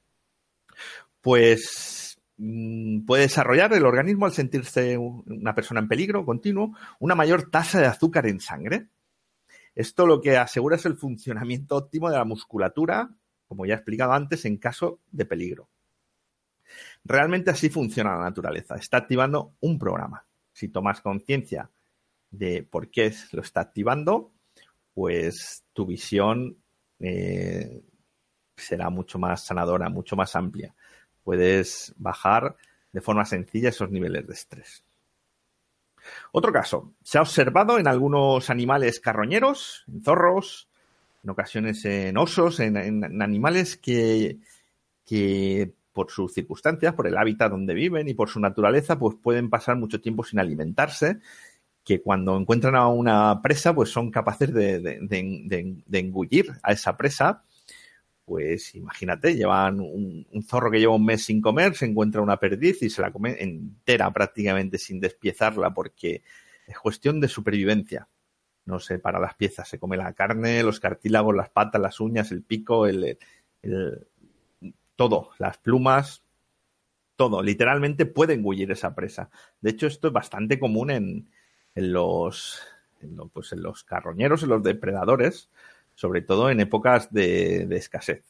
Pues puede desarrollar el organismo al sentirse una persona en peligro continuo una mayor tasa de azúcar en sangre. Esto lo que asegura es el funcionamiento óptimo de la musculatura como ya he explicado antes, en caso de peligro. Realmente así funciona la naturaleza. Está activando un programa. Si tomas conciencia de por qué lo está activando, pues tu visión eh, será mucho más sanadora, mucho más amplia. Puedes bajar de forma sencilla esos niveles de estrés. Otro caso, se ha observado en algunos animales carroñeros, en zorros, en ocasiones en osos, en, animales que, por sus circunstancias, por el hábitat donde viven y por su naturaleza, pues pueden pasar mucho tiempo sin alimentarse, que cuando encuentran a una presa, pues son capaces de, engullir a esa presa. Pues imagínate, llevan un, zorro que lleva un mes sin comer, se encuentra una perdiz y se la come entera prácticamente sin despiezarla porque es cuestión de supervivencia no se para las piezas, se come la carne, los cartílagos, las patas, las uñas, el pico, el, todo, las plumas, todo. Literalmente puede engullir esa presa. De hecho, esto es bastante común en, los, pues en los carroñeros, en los depredadores, sobre todo en épocas de, escasez.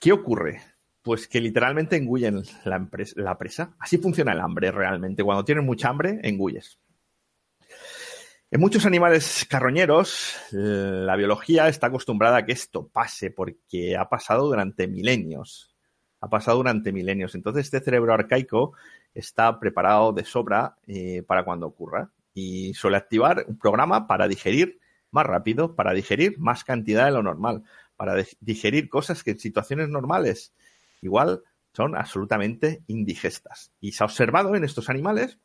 ¿Qué ocurre? Pues que literalmente engullen la, presa. Así funciona el hambre realmente. Cuando tienes mucha hambre, engulles. En muchos animales carroñeros, la biología está acostumbrada a que esto pase porque ha pasado durante milenios. Ha pasado durante milenios. Entonces, este cerebro arcaico está preparado de sobra eh, para cuando ocurra y suele activar un programa para digerir más rápido, para digerir más cantidad de lo normal, para digerir cosas que en situaciones normales igual son absolutamente indigestas. Y se ha observado en estos animales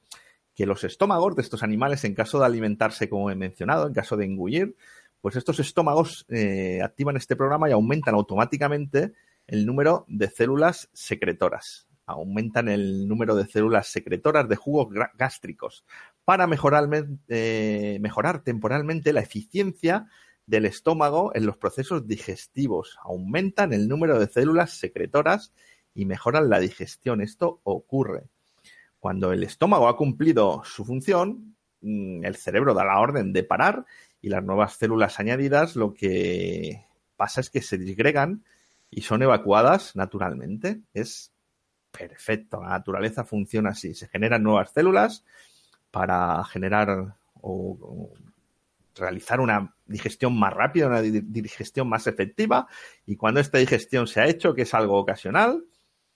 que los estómagos de estos animales, en caso de alimentarse, como he mencionado, en caso de engullir, pues estos estómagos eh, activan este programa y aumentan automáticamente el número de células secretoras. Aumentan el número de células secretoras de jugos gástricos para mejorar, eh, mejorar temporalmente la eficiencia del estómago en los procesos digestivos. Aumentan el número de células secretoras y mejoran la digestión. Esto ocurre cuando el estómago ha cumplido su función, mm, el cerebro da la orden de parar y las nuevas células añadidas lo que pasa es que se disgregan y son evacuadas naturalmente. Es perfecto, la naturaleza funciona así. Se generan nuevas células para generar o, realizar una digestión más rápida, una digestión más efectiva. Y cuando esta digestión se ha hecho, que es algo ocasional,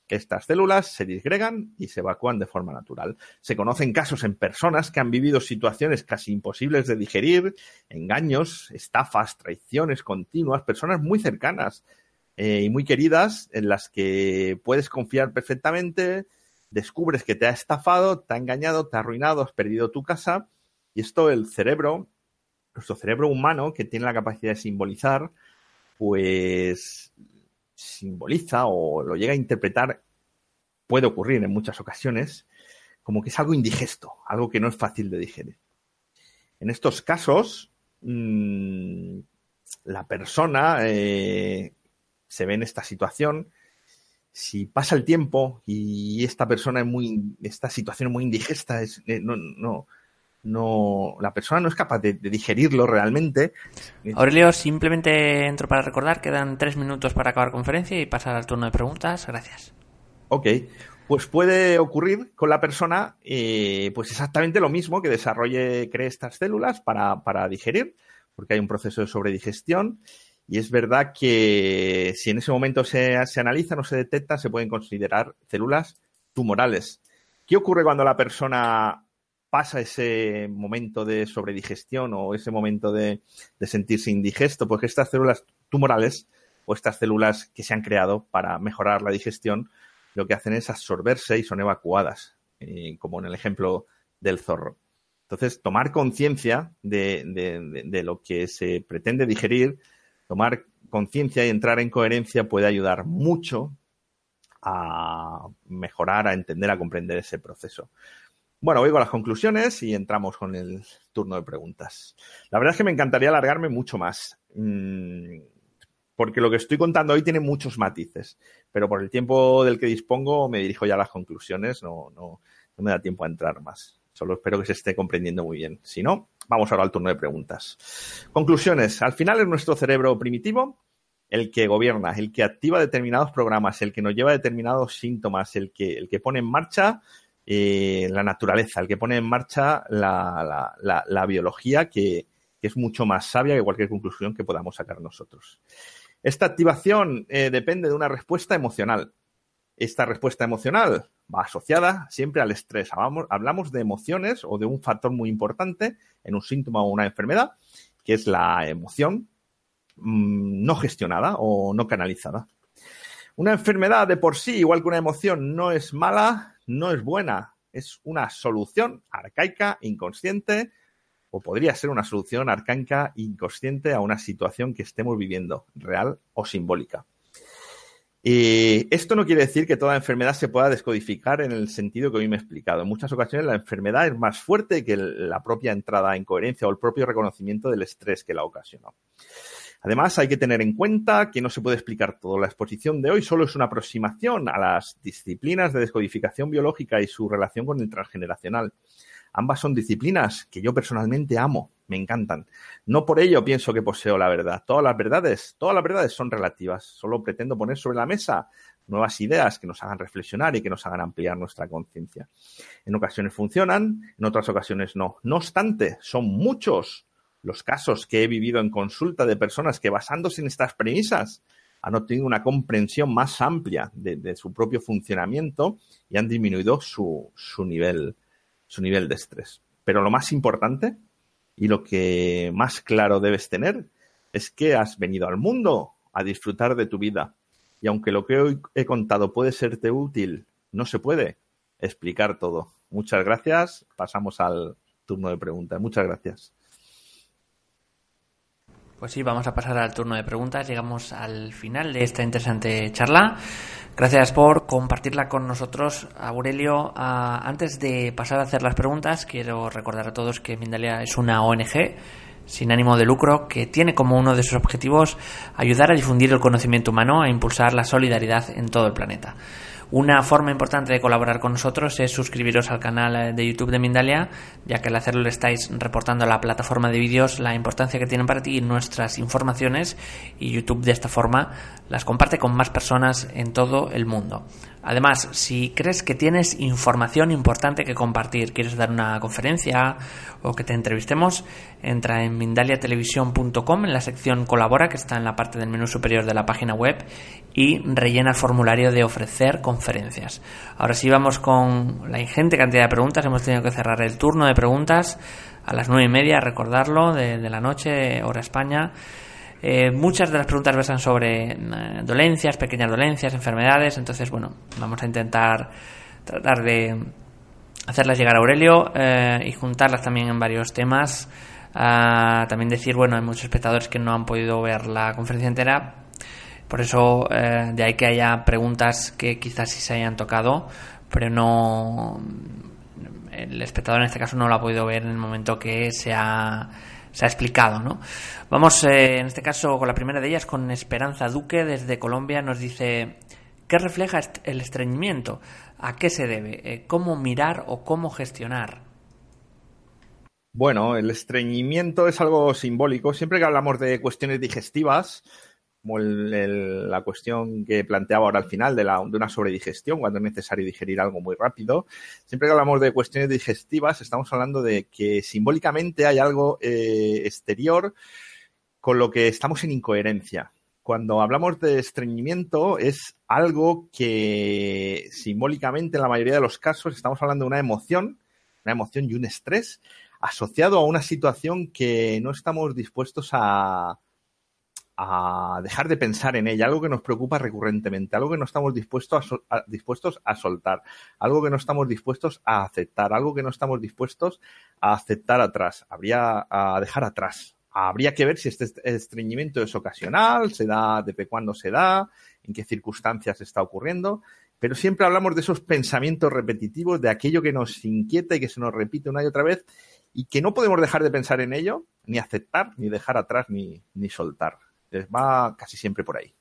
estas células se disgregan y se evacúan de forma natural. Se conocen casos en personas que han vivido situaciones casi imposibles de digerir, engaños, estafas, traiciones continuas, personas muy cercanas eh, y muy queridas en las que puedes confiar perfectamente, descubres que te ha estafado, te ha engañado, te ha arruinado, has perdido tu casa y esto el cerebro, nuestro cerebro humano que tiene la capacidad de simbolizar, pues simboliza o lo llega a interpretar, puede ocurrir en muchas ocasiones, como que es algo indigesto, algo que no es fácil de digerir. En estos casos, mm, la persona eh, se ve en esta situación, si pasa el tiempo y esta persona es muy, esta situación es muy indigesta, es, eh, no, no, no, la persona no es capaz de, digerirlo realmente. Aurelio, simplemente entro para recordar, quedan tres minutos para acabar conferencia y pasar al turno de preguntas. Gracias. Ok, pues puede ocurrir con la persona eh, pues exactamente lo mismo que desarrolle, cree estas células para, para digerir, porque hay un proceso de sobredigestión. Y es verdad que si en ese momento se, se analiza, no se detecta, se pueden considerar células tumorales. ¿Qué ocurre cuando la persona pasa ese momento de sobredigestión o ese momento de, sentirse indigesto, pues que estas células tumorales o estas células que se han creado para mejorar la digestión, lo que hacen es absorberse y son evacuadas, eh, como en el ejemplo del zorro. Entonces, tomar conciencia de, de, lo que se pretende digerir, tomar conciencia y entrar en coherencia puede ayudar mucho a mejorar, a entender, a comprender ese proceso. Bueno, oigo las conclusiones y entramos con el turno de preguntas. La verdad es que me encantaría alargarme mucho más, mm, porque lo que estoy contando hoy tiene muchos matices, pero por el tiempo del que dispongo me dirijo ya a las conclusiones, no, no, no me da tiempo a entrar más. Solo espero que se esté comprendiendo muy bien. Si no, vamos ahora al turno de preguntas. Conclusiones. Al final es nuestro cerebro primitivo el que gobierna, el que activa determinados programas, el que nos lleva determinados síntomas, el que, el que pone en marcha eh, la naturaleza, el que pone en marcha la, la, biología que, es mucho más sabia que cualquier conclusión que podamos sacar nosotros. Esta activación eh, depende de una respuesta emocional. Esta respuesta emocional va asociada siempre al estrés. Hablamos, de emociones o de un factor muy importante en un síntoma o una enfermedad, que es la emoción mm, no gestionada o no canalizada. Una enfermedad de por sí, igual que una emoción, no es mala, no es buena, es una solución arcaica, inconsciente, o podría ser una solución arcaica, inconsciente a una situación que estemos viviendo, real o simbólica. Y esto no quiere decir que toda enfermedad se pueda descodificar en el sentido que hoy me he explicado. En muchas ocasiones la enfermedad es más fuerte que la propia entrada en coherencia o el propio reconocimiento del estrés que la ocasionó. Además, hay que tener en cuenta que no se puede explicar todo. La exposición de hoy solo es una aproximación a las disciplinas de descodificación biológica y su relación con el transgeneracional. Ambas son disciplinas que yo personalmente amo, me encantan. No por ello pienso que poseo la verdad. Todas las verdades, todas las verdades son relativas. Solo pretendo poner sobre la mesa nuevas ideas que nos hagan reflexionar y que nos hagan ampliar nuestra conciencia. En ocasiones funcionan, en otras ocasiones no. No obstante, son muchos los casos que he vivido en consulta de personas que basándose en estas premisas han obtenido una comprensión más amplia de, su propio funcionamiento y han disminuido su, nivel, su nivel de estrés. Pero lo más importante y lo que más claro debes tener es que has venido al mundo a disfrutar de tu vida. Y aunque lo que hoy he contado puede serte útil, no se puede explicar todo. Muchas gracias. Pasamos al turno de preguntas. Muchas gracias. Pues sí, vamos a pasar al turno de preguntas. Llegamos al final de esta interesante charla. Gracias por compartirla con nosotros, Aurelio. Ah, antes de pasar a hacer las preguntas, quiero recordar a todos que Mindalia es una ONG sin ánimo de lucro que tiene como uno de sus objetivos ayudar a difundir el conocimiento humano e impulsar la solidaridad en todo el planeta. Una forma importante de colaborar con nosotros es suscribiros al canal eh, de YouTube de Mindalia, ya que al hacerlo le estáis reportando a la plataforma de vídeos la importancia que tienen para ti nuestras informaciones y YouTube de esta forma las comparte con más personas en todo el mundo. Además, si crees que tienes información importante que compartir, quieres dar una conferencia o que te entrevistemos, entra en mindaliatelevisión.com en la sección Colabora, que está en la parte del menú superior de la página web, y rellena el formulario de ofrecer conferencias. Ahora sí vamos con la ingente cantidad de preguntas. Hemos tenido que cerrar el turno de preguntas a las nueve y media, recordarlo, de, de la noche, hora España. Eh, muchas de las preguntas versan sobre eh, dolencias, pequeñas dolencias, enfermedades. Entonces, bueno, vamos a intentar tratar de hacerlas llegar a Aurelio eh, y juntarlas también en varios temas. Ah, también decir, bueno, hay muchos espectadores que no han podido ver la conferencia entera. Por eso, de ahí que haya preguntas que quizás sí se hayan tocado, pero no. El espectador en este caso no lo ha podido ver en el momento que se ha se ha explicado, ¿no? Vamos, eh, en este caso, con la primera de ellas, con Esperanza Duque desde Colombia, nos dice, ¿qué refleja el estreñimiento? ¿A qué se debe? Eh, ¿Cómo mirar o cómo gestionar? Bueno, el estreñimiento es algo simbólico. Siempre que hablamos de cuestiones digestivas, como la cuestión que planteaba ahora al final de, la, de una sobredigestión, cuando es necesario digerir algo muy rápido. Siempre que hablamos de cuestiones digestivas, estamos hablando de que simbólicamente hay algo eh, exterior con lo que estamos en incoherencia. Cuando hablamos de estreñimiento es algo que simbólicamente en la mayoría de los casos estamos hablando de una emoción, una emoción y un estrés asociado a una situación que no estamos dispuestos a, a dejar de pensar en ella, algo que nos preocupa recurrentemente, algo que no estamos dispuestos a, dispuestos a soltar, algo que no estamos dispuestos a aceptar, algo que no estamos dispuestos a aceptar atrás, habría a dejar atrás. Habría que ver si este estreñimiento es ocasional, se da, desde cuándo se da, en qué circunstancias está ocurriendo, pero siempre hablamos de esos pensamientos repetitivos, de aquello que nos inquieta y que se nos repite una y otra vez y que no podemos dejar de pensar en ello, ni aceptar, ni dejar atrás, ni, ni soltar va casi siempre por ahí.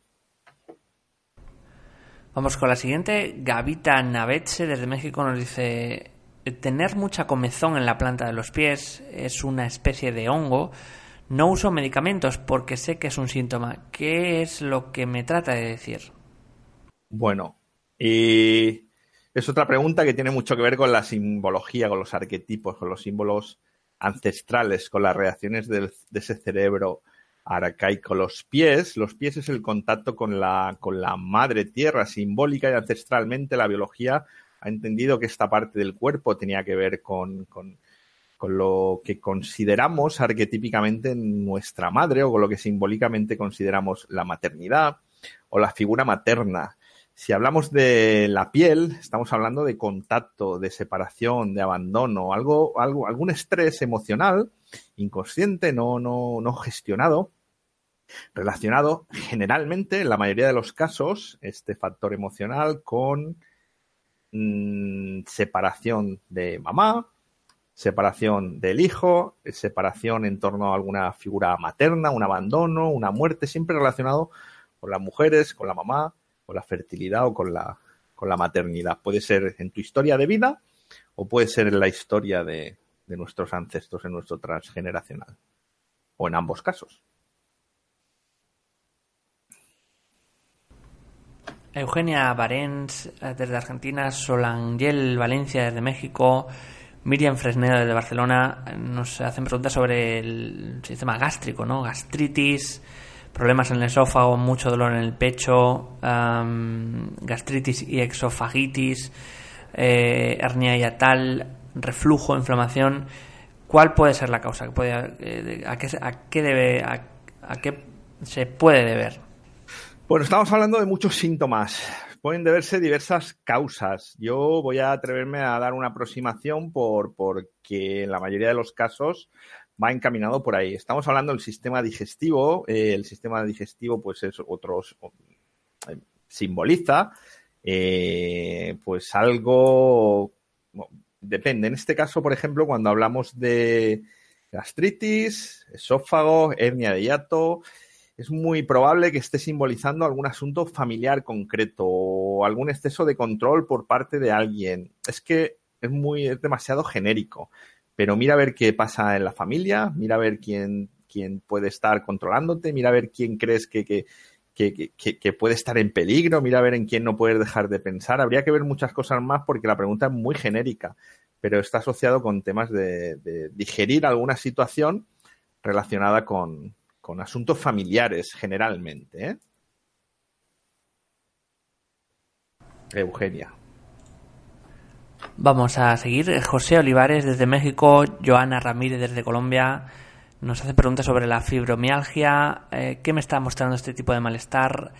Vamos con la siguiente. Gavita Navetse desde México nos dice: Tener mucha comezón en la planta de los pies es una especie de hongo. No uso medicamentos porque sé que es un síntoma. ¿Qué es lo que me trata de decir? Bueno, y es otra pregunta que tiene mucho que ver con la simbología, con los arquetipos, con los símbolos ancestrales, con las reacciones de ese cerebro arcaico. Los pies, los pies es el contacto con la, con la madre tierra simbólica y ancestralmente la biología ha entendido que esta parte del cuerpo tenía que ver con, con, con lo que consideramos arquetípicamente nuestra madre o con lo que simbólicamente consideramos la maternidad o la figura materna. Si hablamos de la piel, estamos hablando de contacto, de separación, de abandono, algo, algo, algún estrés emocional inconsciente, no, no, no gestionado, relacionado generalmente, en la mayoría de los casos, este factor emocional con mm, separación de mamá, separación del hijo, separación en torno a alguna figura materna, un abandono, una muerte, siempre relacionado con las mujeres, con la mamá, con la fertilidad o con la, con la maternidad. Puede ser en tu historia de vida o puede ser en la historia de, de nuestros ancestros, en nuestro transgeneracional. O en ambos casos. Eugenia Barens eh, desde Argentina, Solangel Valencia desde México, Miriam Fresnedo desde Barcelona eh, nos hacen preguntas sobre el sistema gástrico, ¿no? Gastritis, problemas en el esófago, mucho dolor en el pecho, gastritis y exofagitis, eh, hernia hiatal, reflujo, inflamación. ¿Cuál puede ser la causa? a, qué, a, qué, debe, a qué se puede deber? Bueno, estamos hablando de muchos síntomas. Pueden deberse diversas causas. Yo voy a atreverme a dar una aproximación por, porque en la mayoría de los casos va encaminado por ahí. Estamos hablando del sistema digestivo. Eh, el sistema digestivo, pues es otros eh, simboliza, pues algo depende. En este caso, por ejemplo, cuando hablamos de gastritis, esófago, hernia de hiato, es muy probable que esté simbolizando algún asunto familiar concreto o algún exceso de control por parte de alguien. Es que es muy, es demasiado genérico. Pero mira a ver qué pasa en la familia, mira a ver quién, quién puede estar controlándote, mira a ver quién crees que, que, que, que, puede estar en peligro, mira a ver en quién no puedes dejar de pensar. Habría que ver muchas cosas más porque la pregunta es muy genérica, pero está asociado con temas de, de digerir alguna situación relacionada con, con asuntos familiares generalmente. ¿eh? Eugenia. Vamos a seguir. José Olivares desde México, Joana Ramírez desde Colombia nos hace preguntas sobre la fibromialgia. Eh, ¿Qué me está mostrando este tipo de malestar?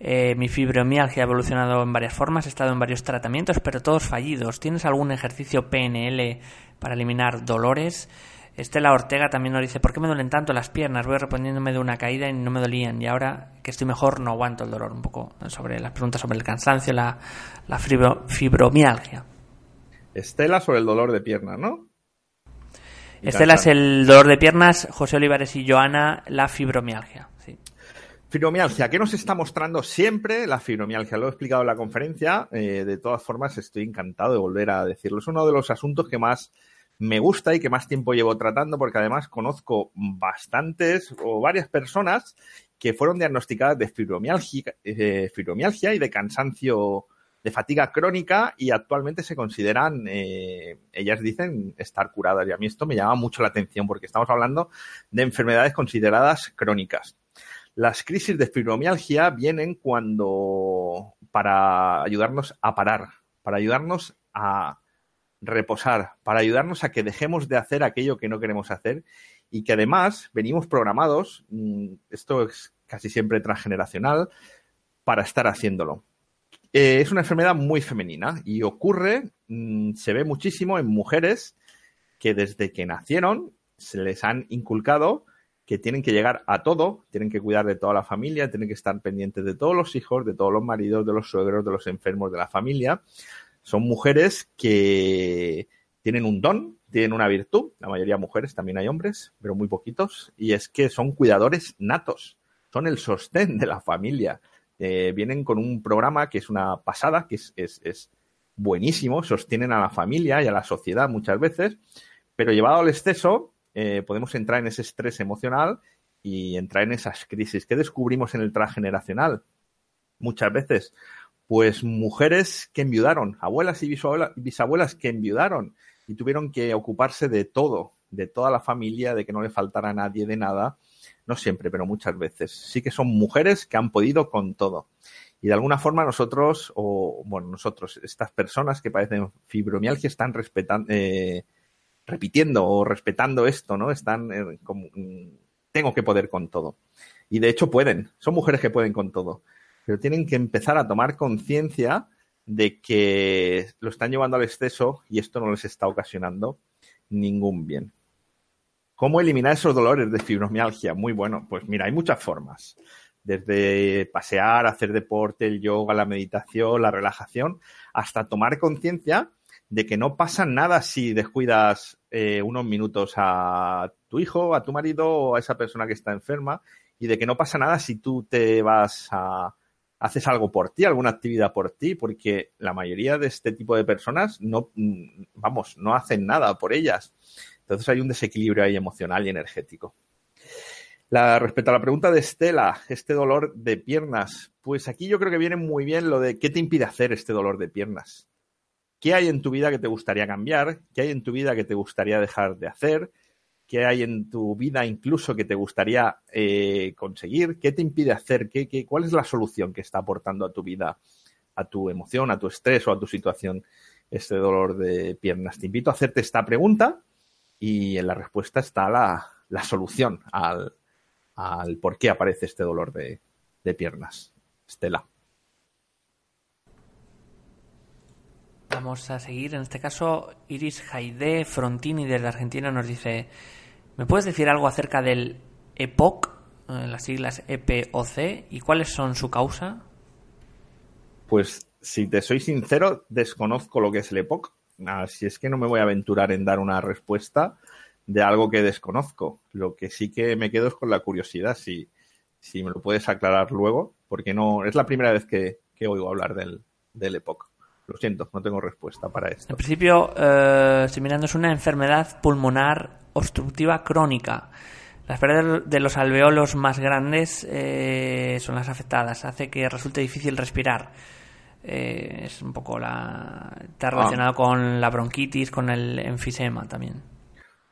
Eh, mi fibromialgia ha evolucionado en varias formas, he estado en varios tratamientos, pero todos fallidos. ¿Tienes algún ejercicio PNL para eliminar dolores? Estela Ortega también nos dice, ¿por qué me duelen tanto las piernas? Voy reponiéndome de una caída y no me dolían y ahora que estoy mejor no aguanto el dolor. Un poco sobre las preguntas sobre el cansancio, la, la fibromialgia. Estela sobre el dolor de pierna, ¿no? Estela es el dolor de piernas, José Olivares y Joana la fibromialgia. Sí. Fibromialgia, ¿qué nos está mostrando siempre la fibromialgia? Lo he explicado en la conferencia, eh, de todas formas estoy encantado de volver a decirlo. Es uno de los asuntos que más me gusta y que más tiempo llevo tratando porque además conozco bastantes o varias personas que fueron diagnosticadas de fibromialgia, eh, fibromialgia y de cansancio, de fatiga crónica y actualmente se consideran, eh, ellas dicen, estar curadas. Y a mí esto me llama mucho la atención porque estamos hablando de enfermedades consideradas crónicas. Las crisis de fibromialgia vienen cuando, para ayudarnos a parar, para ayudarnos a reposar, para ayudarnos a que dejemos de hacer aquello que no queremos hacer y que además venimos programados, mm, esto es casi siempre transgeneracional, para estar haciéndolo. Eh, es una enfermedad muy femenina y ocurre, mm, se ve muchísimo en mujeres que desde que nacieron se les han inculcado que tienen que llegar a todo, tienen que cuidar de toda la familia, tienen que estar pendientes de todos los hijos, de todos los maridos, de los suegros, de los enfermos de la familia, son mujeres que tienen un don, tienen una virtud, la mayoría mujeres, también hay hombres, pero muy poquitos, y es que son cuidadores natos, son el sostén de la familia. Eh, vienen con un programa que es una pasada, que es, es, buenísimo, sostienen a la familia y a la sociedad muchas veces, pero llevado al exceso eh, podemos entrar en ese estrés emocional y entrar en esas crisis. ¿Qué descubrimos en el transgeneracional? Muchas veces pues mujeres que enviudaron, abuelas y bisabuelas que enviudaron y tuvieron que ocuparse de todo, de toda la familia, de que no le faltara a nadie de nada, no siempre, pero muchas veces. Sí que son mujeres que han podido con todo. Y de alguna forma nosotros, o bueno, nosotros, estas personas que padecen fibromialgia están respetando, eh, repitiendo o respetando esto, ¿no? Están eh, como, mm, tengo que poder con todo. Y de hecho pueden, son mujeres que pueden con todo pero tienen que empezar a tomar conciencia de que lo están llevando al exceso y esto no les está ocasionando ningún bien. ¿Cómo eliminar esos dolores de fibromialgia? Muy bueno, pues mira, hay muchas formas. Desde pasear, hacer deporte, el yoga, la meditación, la relajación, hasta tomar conciencia de que no pasa nada si descuidas eh, unos minutos a tu hijo, a tu marido o a esa persona que está enferma y de que no pasa nada si tú te vas a, haces algo por ti, alguna actividad por ti, porque la mayoría de este tipo de personas no, vamos, no hacen nada por ellas. Entonces hay un desequilibrio ahí emocional y energético. La, respecto a la pregunta de Estela, este dolor de piernas, pues aquí yo creo que viene muy bien lo de qué te impide hacer este dolor de piernas. ¿Qué hay en tu vida que te gustaría cambiar? ¿Qué hay en tu vida que te gustaría dejar de hacer? ¿Qué hay en tu vida incluso que te gustaría eh, conseguir? ¿Qué te impide hacer? ¿Qué, qué, cuál es la solución que está aportando a tu vida, a tu emoción, a tu estrés o a tu situación este dolor de piernas? Te invito a hacerte esta pregunta y en la respuesta está la, la solución al, al, por qué aparece este dolor de, de piernas. Estela. Vamos a seguir. En este caso, Iris Jaide Frontini desde Argentina nos dice: ¿Me puedes decir algo acerca del EPOC, eh, las siglas EPOC, y cuáles son su causa? Pues si te soy sincero, desconozco lo que es el EPOC, así es que no me voy a aventurar en dar una respuesta de algo que desconozco. Lo que sí que me quedo es con la curiosidad, si, si me lo puedes aclarar luego, porque no es la primera vez que, oigo hablar del, del EPOC. Lo siento, no tengo respuesta para esto. En principio, eh, estoy mirando, es una enfermedad pulmonar obstructiva crónica. Las paredes de los alveolos más grandes eh, son las afectadas. Hace que resulte difícil respirar. Eh, es un poco la. Está ah. relacionado con la bronquitis, con el enfisema también.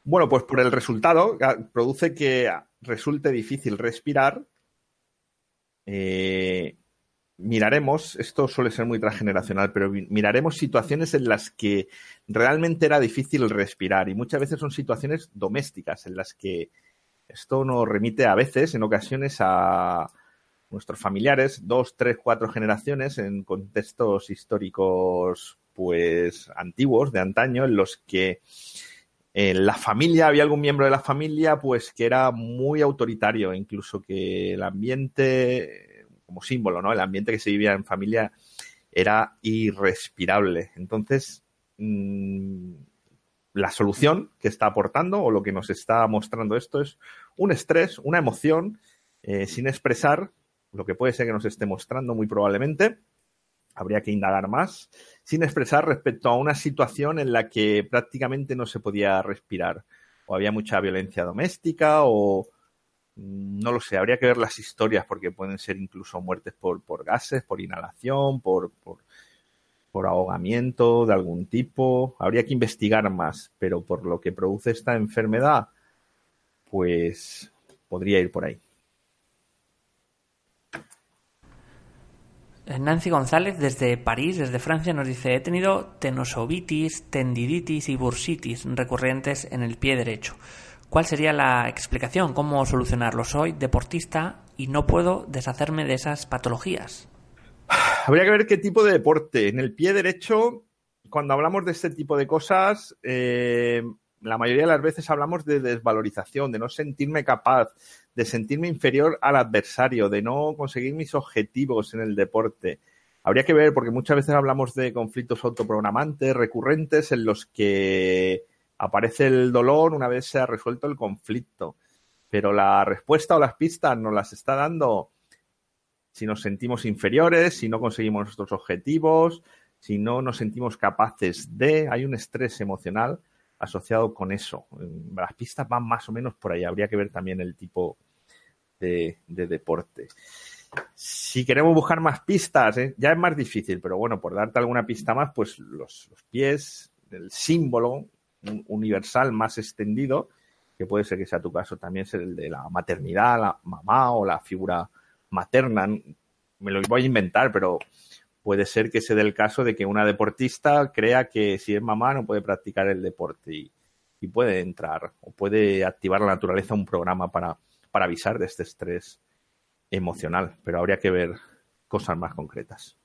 Bueno, pues por el resultado, produce que resulte difícil respirar. Eh, miraremos, esto suele ser muy transgeneracional, pero miraremos situaciones en las que realmente era difícil respirar y muchas veces son situaciones domésticas en las que esto nos remite a veces, en ocasiones, a nuestros familiares, dos, tres, cuatro generaciones en contextos históricos pues antiguos, de antaño, en los que en la familia había algún miembro de la familia pues que era muy autoritario, incluso que el ambiente como símbolo, ¿no? El ambiente que se vivía en familia era irrespirable. Entonces, mm, la solución que está aportando o lo que nos está mostrando esto es un estrés, una emoción eh, sin expresar, lo que puede ser que nos esté mostrando muy probablemente, habría que indagar más, sin expresar respecto a una situación en la que prácticamente no se podía respirar, o había mucha violencia doméstica, o no lo sé, habría que ver las historias porque pueden ser incluso muertes por, por gases, por inhalación, por, por, por ahogamiento de algún tipo. Habría que investigar más, pero por lo que produce esta enfermedad, pues podría ir por ahí. Nancy González desde París, desde Francia, nos dice, he tenido tenosovitis, tendiditis y bursitis recurrentes en el pie derecho. ¿Cuál sería la explicación? ¿Cómo solucionarlo? Soy deportista y no puedo deshacerme de esas patologías. Habría que ver qué tipo de deporte. En el pie derecho, cuando hablamos de este tipo de cosas, eh, la mayoría de las veces hablamos de desvalorización, de no sentirme capaz, de sentirme inferior al adversario, de no conseguir mis objetivos en el deporte. Habría que ver, porque muchas veces hablamos de conflictos autoprogramantes, recurrentes, en los que aparece el dolor una vez se ha resuelto el conflicto. Pero la respuesta o las pistas nos las está dando si nos sentimos inferiores, si no conseguimos nuestros objetivos, si no nos sentimos capaces de, hay un estrés emocional asociado con eso. Las pistas van más o menos por ahí. Habría que ver también el tipo de, deporte. Si queremos buscar más pistas, ¿eh? ya es más difícil, pero bueno, por darte alguna pista más, pues los, los pies, el símbolo universal más extendido, que puede ser que sea tu caso, también es el de la maternidad, la mamá o la figura materna. Me lo voy a inventar, pero puede ser que se dé el caso de que una deportista crea que si es mamá no puede practicar el deporte y, puede entrar o puede activar la naturaleza un programa para, para avisar de este estrés emocional, pero habría que ver cosas más concretas.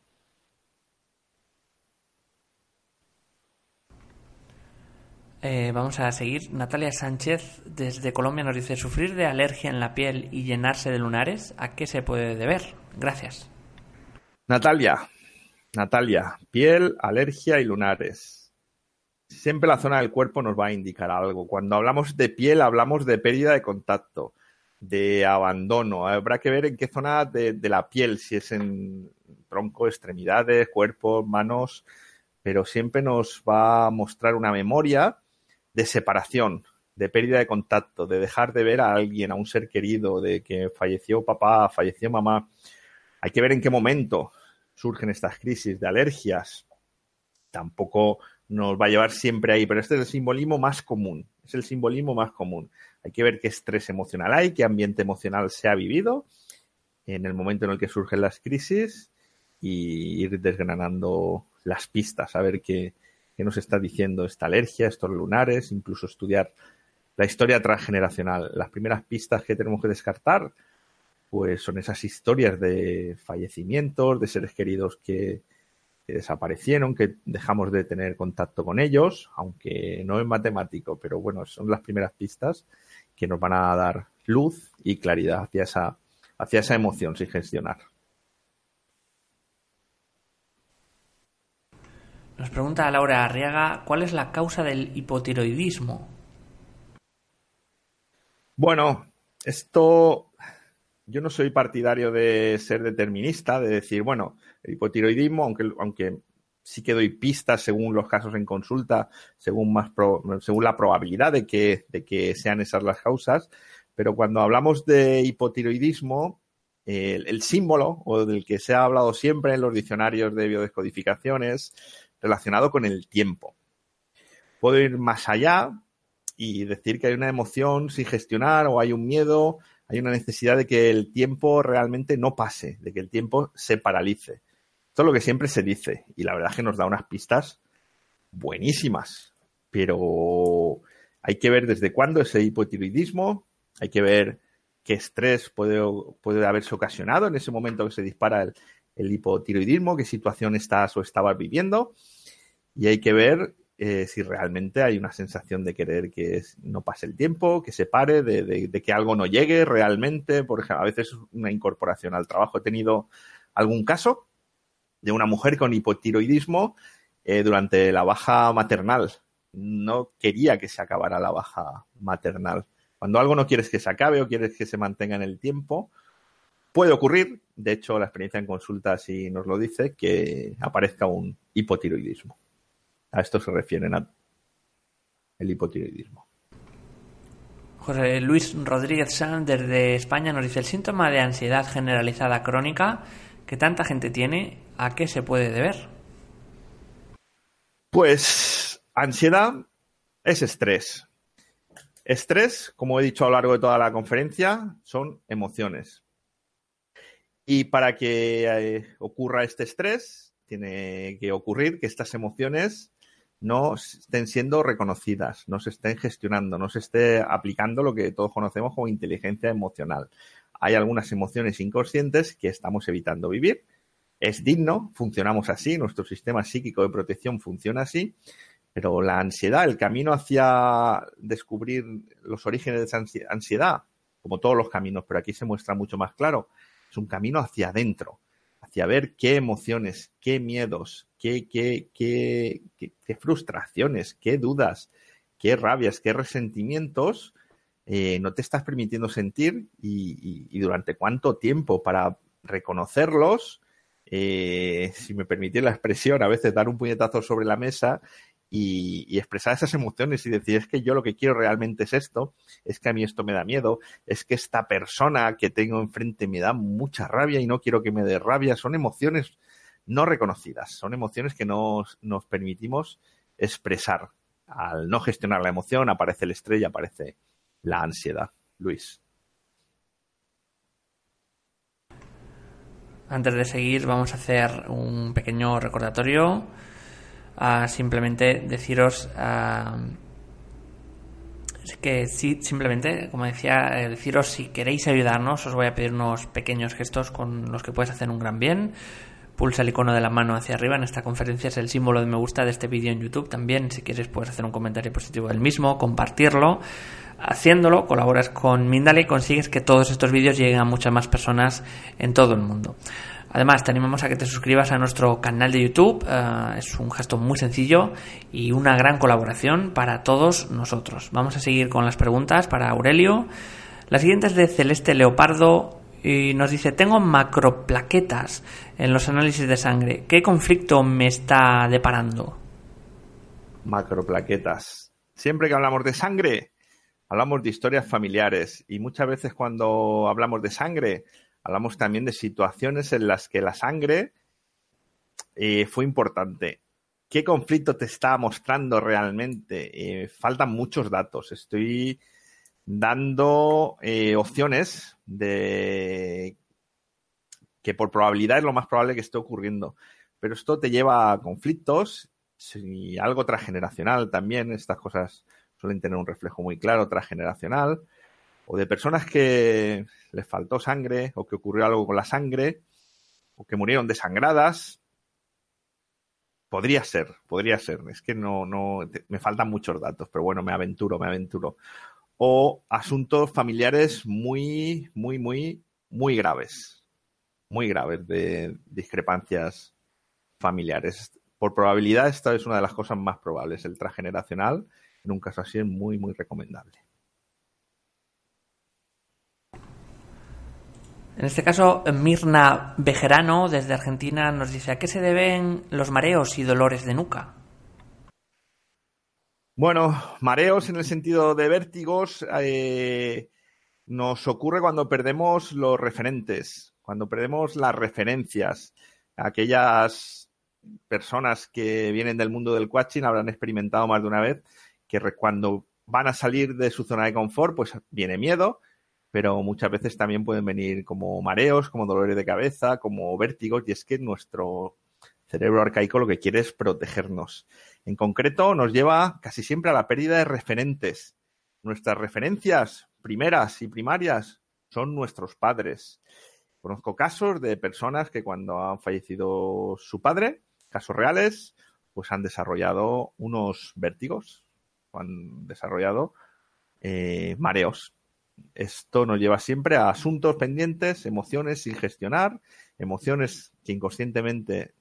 Eh, vamos a seguir. Natalia Sánchez desde Colombia nos dice, ¿sufrir de alergia en la piel y llenarse de lunares? ¿A qué se puede deber? Gracias. Natalia, Natalia, piel, alergia y lunares. Siempre la zona del cuerpo nos va a indicar algo. Cuando hablamos de piel, hablamos de pérdida de contacto, de abandono. Habrá que ver en qué zona de, la piel, si es en tronco, extremidades, cuerpo, manos, pero siempre nos va a mostrar una memoria de separación, de pérdida de contacto, de dejar de ver a alguien, a un ser querido, de que falleció papá, falleció mamá. Hay que ver en qué momento surgen estas crisis de alergias. Tampoco nos va a llevar siempre ahí, pero este es el simbolismo más común. Es el simbolismo más común. Hay que ver qué estrés emocional hay, qué ambiente emocional se ha vivido en el momento en el que surgen las crisis y ir desgranando las pistas, a ver qué, qué nos está diciendo esta alergia, estos lunares, incluso estudiar la historia transgeneracional. Las primeras pistas que tenemos que descartar pues son esas historias de fallecimientos, de seres queridos que, desaparecieron, que dejamos de tener contacto con ellos, aunque no es matemático, pero bueno, son las primeras pistas que nos van a dar luz y claridad hacia esa, hacia esa emoción sin gestionar. Nos pregunta Laura Arriaga, ¿cuál es la causa del hipotiroidismo? Bueno, esto yo no soy partidario de ser determinista, de decir, bueno, el hipotiroidismo, aunque, aunque sí que doy pistas según los casos en consulta, según, más según la probabilidad de que, de que sean esas las causas, pero cuando hablamos de hipotiroidismo, el, símbolo o del que se ha hablado siempre en los diccionarios de biodescodificaciones relacionado con el tiempo. Puedo ir más allá y decir que hay una emoción sin gestionar o hay un miedo hay una necesidad de que el tiempo realmente no pase, de que el tiempo se paralice. Esto es lo que siempre se dice y la verdad es que nos da unas pistas buenísimas, pero hay que ver desde cuándo ese hipotiroidismo, hay que ver qué estrés puede, haberse ocasionado en ese momento que se dispara el, el hipotiroidismo, qué situación estás o estabas viviendo y hay que ver eh, si realmente hay una sensación de querer que no pase el tiempo, que se pare, de, que algo no llegue realmente. Por ejemplo, a veces una incorporación al trabajo. He tenido algún caso de una mujer con hipotiroidismo eh, durante la baja maternal no quería que se acabara la baja maternal. Cuando algo no quieres que se acabe o quieres que se mantenga en el tiempo, puede ocurrir, de hecho la experiencia en consulta sí nos lo dice, que aparezca un hipotiroidismo. A esto se refieren a el hipotiroidismo. José Luis Rodríguez Sanz desde España nos dice el síntoma de ansiedad generalizada crónica que tanta gente tiene, ¿a qué se puede deber? Pues ansiedad es estrés. Estrés, como he dicho a lo largo de toda la conferencia, son emociones. Y para que eh, ocurra este estrés, tiene que ocurrir que estas emociones no estén siendo reconocidas, no se estén gestionando, no se esté aplicando lo que todos conocemos como inteligencia emocional. Hay algunas emociones inconscientes que estamos evitando vivir. Es digno, funcionamos así, nuestro sistema psíquico de protección funciona así, pero la ansiedad, el camino hacia descubrir los orígenes de esa ansiedad, como todos los caminos, pero aquí se muestra mucho más claro, es un camino hacia adentro, hacia ver qué emociones, qué miedos, qué, qué, qué, qué, frustraciones, qué dudas, qué rabias, qué resentimientos eh, no te estás permitiendo sentir y, durante cuánto tiempo para reconocerlos, eh, si me permitís la expresión, a veces dar un puñetazo sobre la mesa y, expresar esas emociones y decir, es que yo lo que quiero realmente es esto, es que a mí esto me da miedo, es que esta persona que tengo enfrente me da mucha rabia y no quiero que me dé rabia, son emociones no reconocidas, son emociones que nos, nos permitimos expresar. Al no gestionar la emoción aparece el estrés y aparece la ansiedad. Luis. Antes de seguir vamos a hacer un pequeño recordatorio a simplemente deciros que sí, simplemente, como decía, eh, deciros si queréis ayudarnos, os voy a pedir unos pequeños gestos con los que puedes hacer un gran bien. Pulsa el icono de la mano hacia arriba. En esta conferencia es el símbolo de me gusta de este vídeo en YouTube. También, si quieres, puedes hacer un comentario positivo del mismo, compartirlo. Haciéndolo, colaboras con Mindale y consigues que todos estos vídeos lleguen a muchas más personas en todo el mundo. Además, te animamos a que te suscribas a nuestro canal de YouTube. Eh, es un gesto muy sencillo y una gran colaboración para todos nosotros. Vamos a seguir con las preguntas para Aurelio. La siguiente es de Celeste Leopardo y nos dice, tengo macroplaquetas en los análisis de sangre. ¿Qué conflicto me está deparando? Macroplaquetas. Siempre que hablamos de sangre, hablamos de historias familiares y muchas veces cuando hablamos de sangre Hablamos también de situaciones en las que la sangre eh, fue importante. ¿Qué conflicto te está mostrando realmente? Eh, faltan muchos datos. Estoy dando eh, opciones de que por probabilidad es lo más probable que esté ocurriendo. Pero esto te lleva a conflictos y algo transgeneracional también. Estas cosas suelen tener un reflejo muy claro transgeneracional o de personas que les faltó sangre o que ocurrió algo con la sangre o que murieron desangradas. Podría ser, podría ser. Es que no, no, me faltan muchos datos, pero bueno, me aventuro, me aventuro. O asuntos familiares muy, muy, muy, muy graves. Muy graves de discrepancias familiares. Por probabilidad, esta es una de las cosas más probables. El transgeneracional, en un caso así, es muy, muy recomendable. En este caso, Mirna Bejerano, desde Argentina, nos dice, ¿a qué se deben los mareos y dolores de nuca? Bueno, mareos en el sentido de vértigos eh, nos ocurre cuando perdemos los referentes, cuando perdemos las referencias. Aquellas personas que vienen del mundo del coaching habrán experimentado más de una vez que cuando van a salir de su zona de confort, pues viene miedo, pero muchas veces también pueden venir como mareos, como dolores de cabeza, como vértigos, y es que nuestro cerebro arcaico lo que quiere es protegernos. En concreto, nos lleva casi siempre a la pérdida de referentes. Nuestras referencias primeras y primarias son nuestros padres. Conozco casos de personas que cuando han fallecido su padre, casos reales, pues han desarrollado unos vértigos, han desarrollado eh, mareos esto nos lleva siempre a asuntos pendientes, emociones sin gestionar, emociones que inconscientemente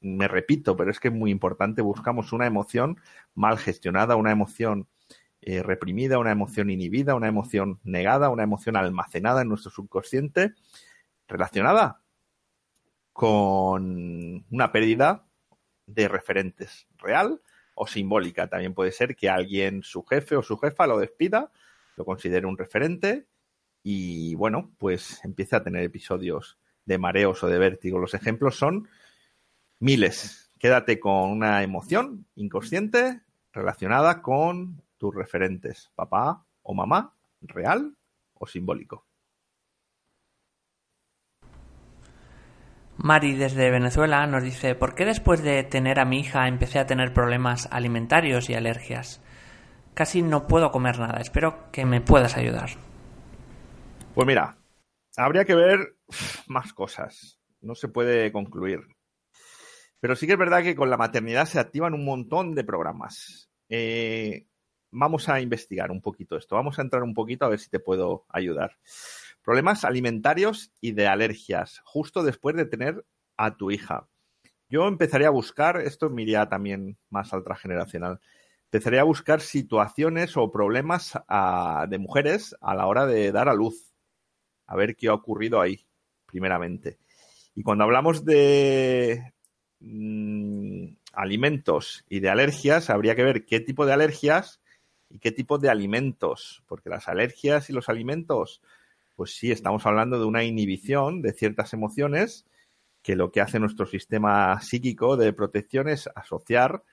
me repito, pero es que es muy importante, buscamos una emoción mal gestionada, una emoción eh, reprimida, una emoción inhibida, una emoción negada, una emoción almacenada en nuestro subconsciente, relacionada con una pérdida de referentes real o simbólica. También puede ser que alguien, su jefe o su jefa, lo despida, lo considere un referente y, bueno, pues empieza a tener episodios de mareos o de vértigo. Los ejemplos son miles. Quédate con una emoción inconsciente relacionada con tus referentes, papá o mamá, real o simbólico. Mari desde Venezuela nos dice, ¿por qué después de tener a mi hija empecé a tener problemas alimentarios y alergias? Casi no puedo comer nada, espero que me puedas ayudar. Pues mira, habría que ver más cosas, no se puede concluir. Pero sí que es verdad que con la maternidad se activan un montón de programas. Eh, vamos a investigar un poquito esto, vamos a entrar un poquito a ver si te puedo ayudar. Problemas alimentarios y de alergias, justo después de tener a tu hija. Yo empezaría a buscar, esto me iría también más al transgeneracional, empezaría a buscar situaciones o problemas de mujeres a la hora de dar a luz. A ver qué ha ocurrido ahí, primeramente. Y cuando hablamos de mm, alimentos y de alergias, habría que ver qué tipo de alergias y qué tipo de alimentos, porque las alergias y los alimentos pues sí, estamos hablando de una inhibición de ciertas emociones que lo que hace nuestro sistema psíquico de protección es asociar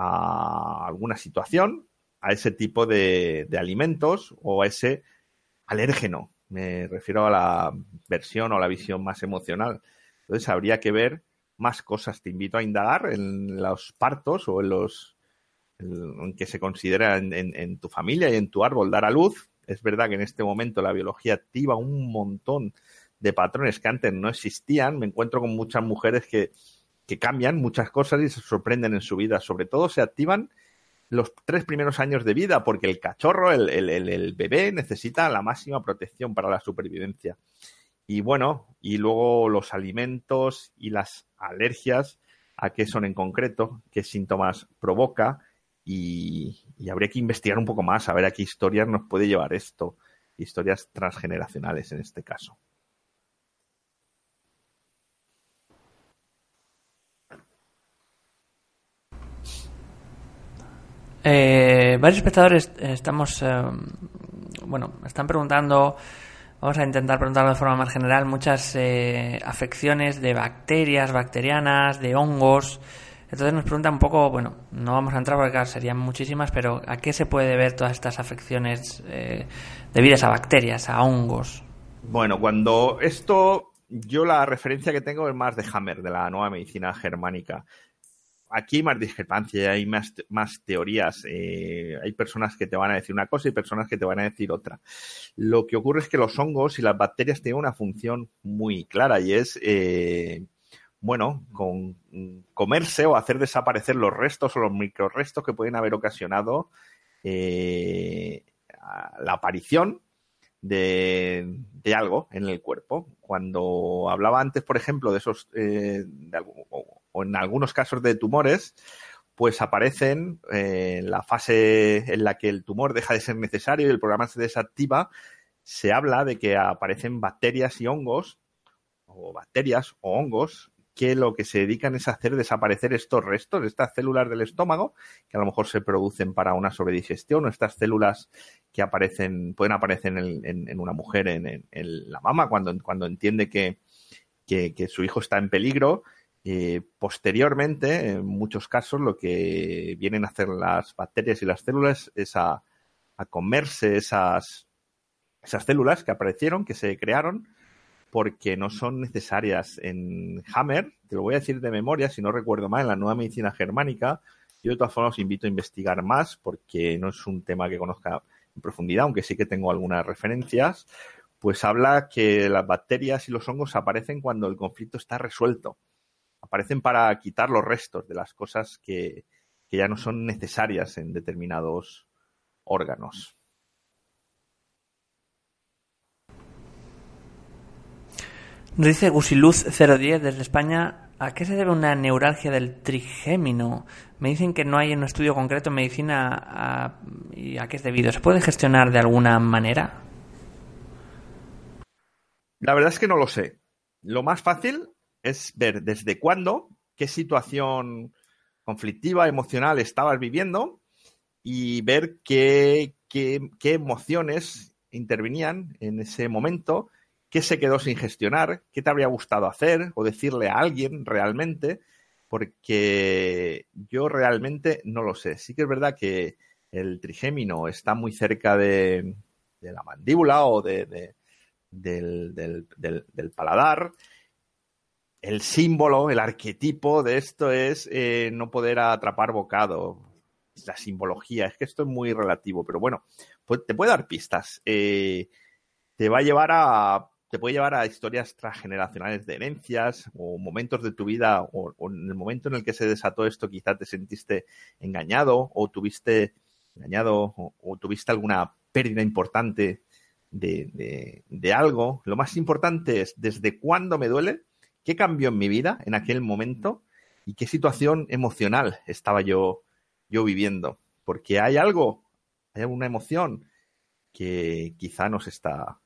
a alguna situación, a ese tipo de, alimentos o a ese alérgeno. Me refiero a la versión o la visión más emocional. Entonces habría que ver más cosas. Te invito a indagar en los partos o en los en que se considera en tu familia y en tu árbol dar a luz, es verdad que en este momento la biología activa un montón de patrones que antes no existían. Me encuentro con muchas mujeres que, cambian muchas cosas y se sorprenden en su vida. Sobre todo se activan los tres primeros años de vida, porque el cachorro, el, el, bebé, necesita la máxima protección para la supervivencia. Y bueno, y luego los alimentos y las alergias, a qué son en concreto, qué síntomas provoca, y, habría que investigar un poco más, a ver a qué historias nos puede llevar esto, historias transgeneracionales en este caso. Eh, varios espectadores estamos, eh, bueno, están preguntando, vamos a intentar preguntarlo de forma más general, muchas eh, afecciones de bacterias, bacterianas, de hongos, entonces nos pregunta un poco, bueno, no vamos a entrar porque serían muchísimas, pero ¿a qué se puede ver todas estas afecciones eh, debidas a bacterias, a hongos? Bueno, cuando esto, yo la referencia que tengo es más de Hammer, de la nueva medicina germánica. Aquí hay más discrepancia, hay más, más teorías. Eh, hay personas que te van a decir una cosa y personas que te van a decir otra. Lo que ocurre es que los hongos y las bacterias tienen una función muy clara y es eh, bueno, con comerse o hacer desaparecer los restos o los microrestos que pueden haber ocasionado eh, la aparición de, algo en el cuerpo. Cuando hablaba antes, por ejemplo, de esos, eh, o, en algunos casos de tumores, pues aparecen eh, en la fase en la que el tumor deja de ser necesario y el programa se desactiva, se habla de que aparecen bacterias y hongos, o bacterias o hongos que lo que se dedican es a hacer desaparecer estos restos, estas células del estómago, que a lo mejor se producen para una sobredigestión, o estas células que aparecen, pueden aparecer en, una mujer, en, la mama, cuando, cuando entiende que, su hijo está en peligro. Eh, posteriormente, en muchos casos, lo que vienen a hacer las bacterias y las células es a, comerse esas, esas células que aparecieron, que se crearon, porque no son necesarias. En Hammer, te lo voy a decir de memoria, si no recuerdo mal, en la nueva medicina germánica, yo de todas formas os invito a investigar más porque no es un tema que conozca en profundidad, aunque sí que tengo algunas referencias, pues habla que las bacterias y los hongos aparecen cuando el conflicto está resuelto. Aparecen para quitar los restos de las cosas que, que ya no son necesarias en determinados órganos. Nos dice Gusiluz010 desde España, ¿A qué se debe una neuralgia del trigémino? Me dicen que no hay un estudio concreto en medicina a, y a qué es debido. ¿Se puede gestionar de alguna manera? La verdad es que no lo sé. Lo más fácil es ver desde cuándo, qué situación conflictiva, emocional estabas viviendo y ver qué, qué, qué emociones intervenían en ese momento qué se quedó sin gestionar, qué te habría gustado hacer o decirle a alguien realmente, porque yo realmente no lo sé. Sí que es verdad que el trigémino está muy cerca de, la mandíbula o de, del, paladar. El símbolo, el arquetipo de esto es eh, no poder atrapar bocado. La simbología, es que esto es muy relativo, pero bueno, te puede dar pistas. Eh, te va a llevar a te puede llevar a historias transgeneracionales de herencias o momentos de tu vida o, en el momento en el que se desató esto quizá te sentiste engañado o tuviste engañado o, tuviste alguna pérdida importante de, algo. Lo más importante es desde cuándo me duele, qué cambió en mi vida en aquel momento y qué situación emocional estaba yo, yo viviendo. Porque hay algo, hay alguna emoción que quizá nos está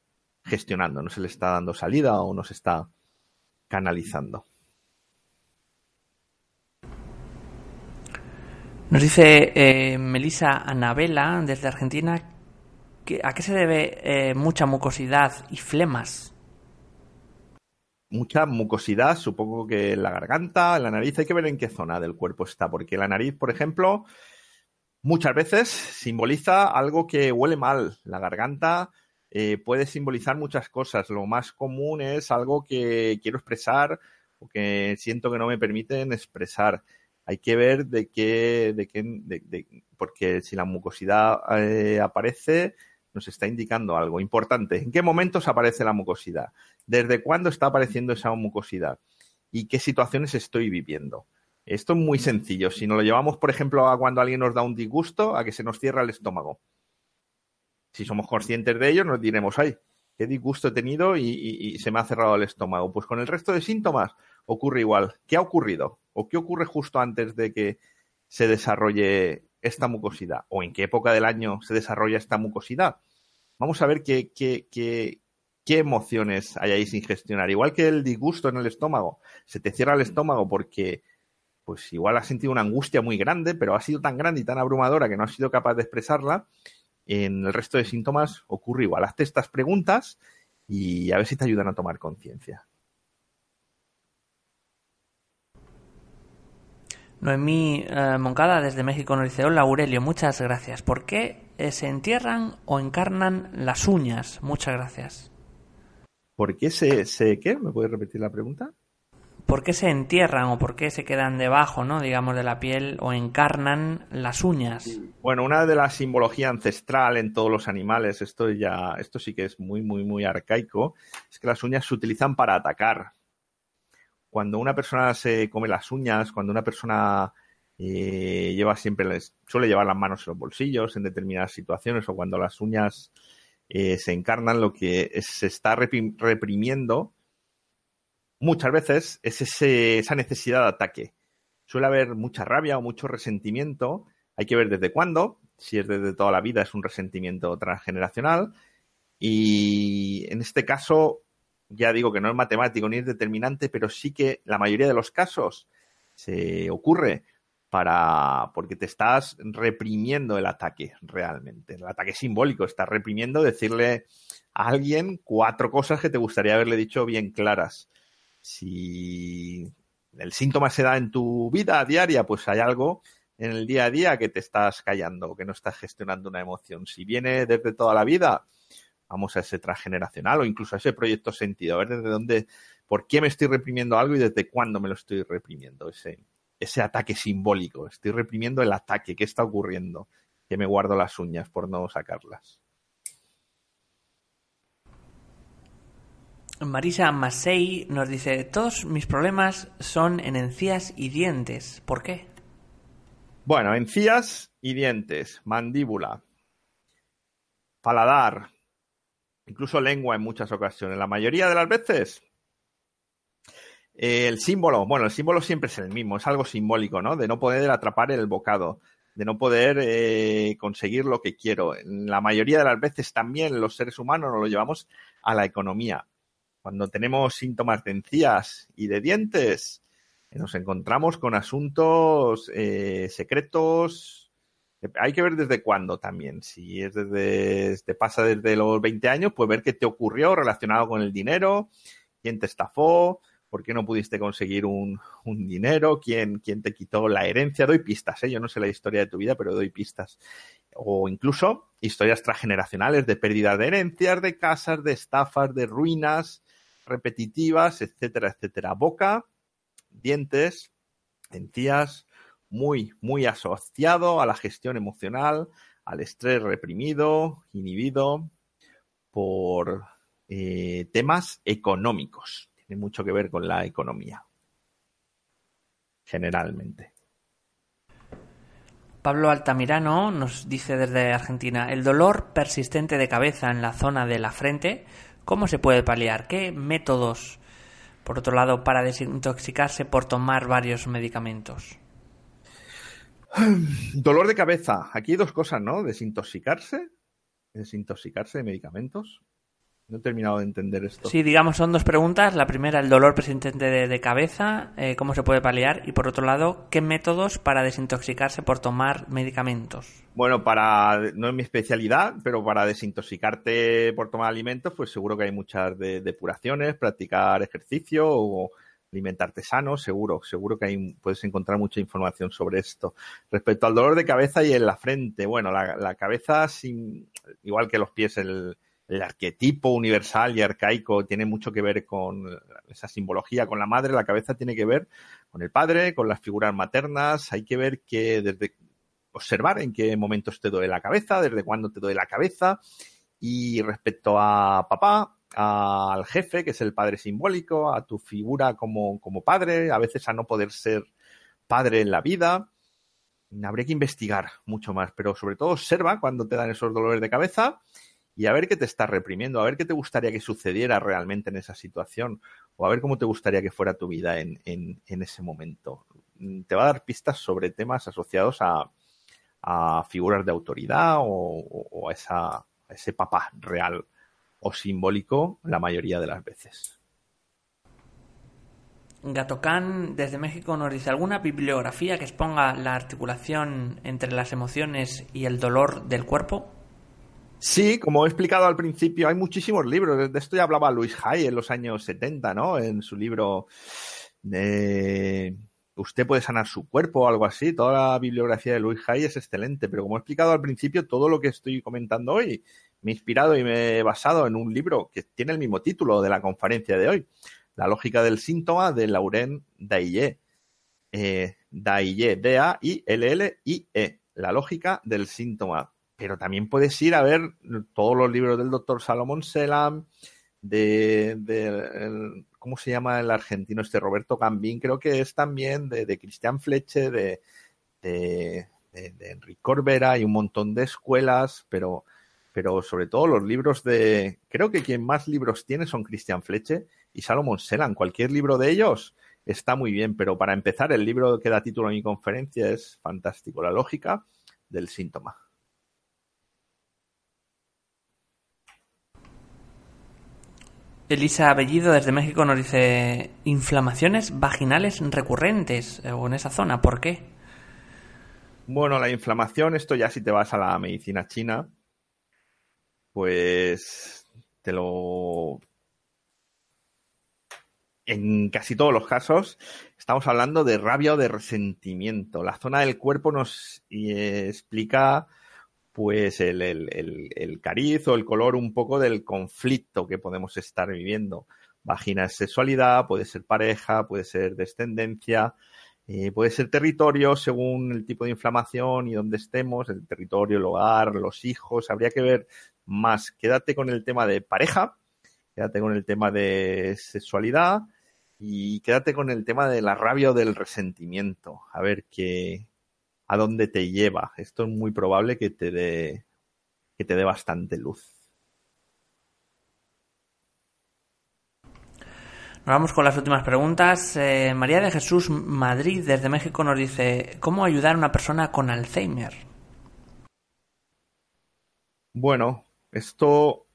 gestionando, no se le está dando salida o no se está canalizando. Nos dice eh, Melisa Anabela desde Argentina a qué se debe eh, mucha mucosidad y flemas. Mucha mucosidad, supongo que en la garganta, en la nariz, hay que ver en qué zona del cuerpo está, porque la nariz, por ejemplo, muchas veces simboliza algo que huele mal. La garganta eh, puede simbolizar muchas cosas. Lo más común es algo que quiero expresar o que siento que no me permiten expresar. Hay que ver de qué, de qué, de, porque si la mucosidad eh, aparece, nos está indicando algo importante. ¿En qué momentos aparece la mucosidad? ¿Desde cuándo está apareciendo esa mucosidad? ¿Y qué situaciones estoy viviendo? Esto es muy sencillo. Si nos lo llevamos, por ejemplo, a cuando alguien nos da un disgusto, a que se nos cierra el estómago si somos conscientes de ello, nos diremos, ay, qué disgusto he tenido y, se me ha cerrado el estómago. Pues con el resto de síntomas ocurre igual. ¿Qué ha ocurrido? ¿O qué ocurre justo antes de que se desarrolle esta mucosidad? ¿O en qué época del año se desarrolla esta mucosidad? Vamos a ver qué, qué, qué, qué emociones hay ahí sin gestionar. Igual que el disgusto en el estómago. Se te cierra el estómago porque pues igual has sentido una angustia muy grande, pero ha sido tan grande y tan abrumadora que no has sido capaz de expresarla en el resto de síntomas ocurre igual. Hazte estas preguntas y a ver si te ayudan a tomar conciencia. Noemí eh, Moncada desde México nos dice, hola Aurelio, muchas gracias. ¿Por qué eh, se entierran o encarnan las uñas? Muchas gracias. ¿Por qué se, se qué? ¿Me puedes repetir la pregunta? ¿Por qué se entierran o por qué se quedan debajo, ¿no? digamos, de la piel o encarnan las uñas? Bueno, una de la simbología ancestral en todos los animales, esto ya, esto sí que es muy, muy, muy arcaico, es que las uñas se utilizan para atacar. Cuando una persona se come las uñas, cuando una persona eh, lleva siempre, suele llevar las manos en los bolsillos en determinadas situaciones o cuando las uñas eh, se encarnan, lo que se está reprimiendo muchas veces es esa necesidad de ataque. Suele haber mucha rabia o mucho resentimiento. Hay que ver desde cuándo. Si es desde toda la vida, es un resentimiento transgeneracional. Y en este caso, ya digo que no es matemático ni es determinante, pero sí que la mayoría de los casos se ocurre para porque te estás reprimiendo el ataque realmente. El ataque simbólico, estás reprimiendo decirle a alguien cuatro cosas que te gustaría haberle dicho bien claras si el síntoma se da en tu vida diaria, pues hay algo en el día a día que te estás callando, que no estás gestionando una emoción. Si viene desde toda la vida, vamos a ese transgeneracional o incluso a ese proyecto sentido, a ver desde dónde, por qué me estoy reprimiendo algo y desde cuándo me lo estoy reprimiendo, ese, ese ataque simbólico. Estoy reprimiendo el ataque, ¿qué está ocurriendo? Que me guardo las uñas por no sacarlas. Marisa Masei nos dice, todos mis problemas son en encías y dientes. ¿Por qué? Bueno, encías y dientes, mandíbula, paladar, incluso lengua en muchas ocasiones. La mayoría de las veces el símbolo, bueno, el símbolo siempre es el mismo, es algo simbólico, ¿no? De no poder atrapar el bocado, de no poder eh, conseguir lo que quiero. La mayoría de las veces también los seres humanos nos lo llevamos a la economía. Cuando tenemos síntomas de encías y de dientes, nos encontramos con asuntos eh, secretos. Hay que ver desde cuándo también. Si es desde, te pasa desde los 20 años, pues ver qué te ocurrió relacionado con el dinero, quién te estafó, por qué no pudiste conseguir un, dinero, ¿Quién, quién te quitó la herencia. Doy pistas, ¿eh? yo no sé la historia de tu vida, pero doy pistas. O incluso historias transgeneracionales de pérdida de herencias, de casas, de estafas, de ruinas repetitivas, etcétera, etcétera. Boca, dientes, encías, muy, muy asociado a la gestión emocional, al estrés reprimido, inhibido por eh, temas económicos mucho que ver con la economía. Generalmente. Pablo Altamirano nos dice desde Argentina, el dolor persistente de cabeza en la zona de la frente, ¿cómo se puede paliar? ¿Qué métodos, por otro lado, para desintoxicarse por tomar varios medicamentos? Dolor de cabeza. Aquí hay dos cosas, ¿no? Desintoxicarse. Desintoxicarse de medicamentos. No he terminado de entender esto. Sí, digamos, son dos preguntas. La primera, el dolor persistente de, cabeza, eh, cómo se puede paliar. Y por otro lado, ¿qué métodos para desintoxicarse por tomar medicamentos? Bueno, para, no es mi especialidad, pero para desintoxicarte por tomar alimentos, pues seguro que hay muchas depuraciones, practicar ejercicio o alimentarte sano, seguro, seguro que puedes encontrar mucha información sobre esto. Respecto al dolor de cabeza y en la frente, bueno, la, la cabeza, sin, igual que los pies, el el arquetipo universal y arcaico tiene mucho que ver con esa simbología, con la madre, la cabeza tiene que ver con el padre, con las figuras maternas, hay que ver que desde observar en qué momentos te duele la cabeza, desde cuándo te duele la cabeza. Y respecto a papá, al jefe, que es el padre simbólico, a tu figura como, como padre, a veces a no poder ser padre en la vida, habría que investigar mucho más, pero sobre todo observa cuando te dan esos dolores de cabeza y a ver qué te está reprimiendo, a ver qué te gustaría que sucediera realmente en esa situación o a ver cómo te gustaría que fuera tu vida en, ese momento. Mm, te va a dar pistas sobre temas asociados a, figuras de autoridad o, a, esa, a ese papá real o simbólico la mayoría de las veces. Gatocán desde México nos dice alguna bibliografía que exponga la articulación entre las emociones y el dolor del cuerpo. Sí, como he explicado al principio, hay muchísimos libros. De esto ya hablaba Luis Hay en los años 70, ¿no? En su libro de Usted puede sanar su cuerpo o algo así. Toda la bibliografía de Luis Hay es excelente, pero como he explicado al principio, todo lo que estoy comentando hoy me he inspirado y me he basado en un libro que tiene el mismo título de la conferencia de hoy, La lógica del síntoma de Lauren Daillé. Eh, Daillé, D-A-I-L-L-I-E. La lógica del síntoma pero también puedes ir a ver todos los libros del doctor Salomón Selam, de, ¿cómo se llama el argentino este? Roberto Gambín, creo que es también de, de Cristian Fleche, de, de, Enrique Corbera, hay un montón de escuelas, pero, pero sobre todo los libros de, creo que quien más libros tiene son Cristian Fleche y Salomón Selam. Cualquier libro de ellos está muy bien, pero para empezar, el libro que da título a mi conferencia es fantástico, La lógica del síntoma. Elisa Bellido desde México nos dice inflamaciones vaginales recurrentes eh, o en esa zona, ¿por qué? Bueno, la inflamación, esto ya si te vas a la medicina china, pues te lo... En casi todos los casos estamos hablando de rabia o de resentimiento. La zona del cuerpo nos eh, explica pues el, el, el, cariz o el color un poco del conflicto que podemos estar viviendo. Vagina es sexualidad, puede ser pareja, puede ser descendencia, eh, puede ser territorio según el tipo de inflamación y dónde estemos, el territorio, el hogar, los hijos. Habría que ver más. Quédate con el tema de pareja, quédate con el tema de sexualidad y quédate con el tema de la rabia o del resentimiento. A ver qué, a dónde te lleva. Esto es muy probable que te dé que te dé bastante luz. Nos vamos con las últimas preguntas. Eh, María de Jesús Madrid desde México nos dice, ¿cómo ayudar a una persona con Alzheimer? Bueno, esto,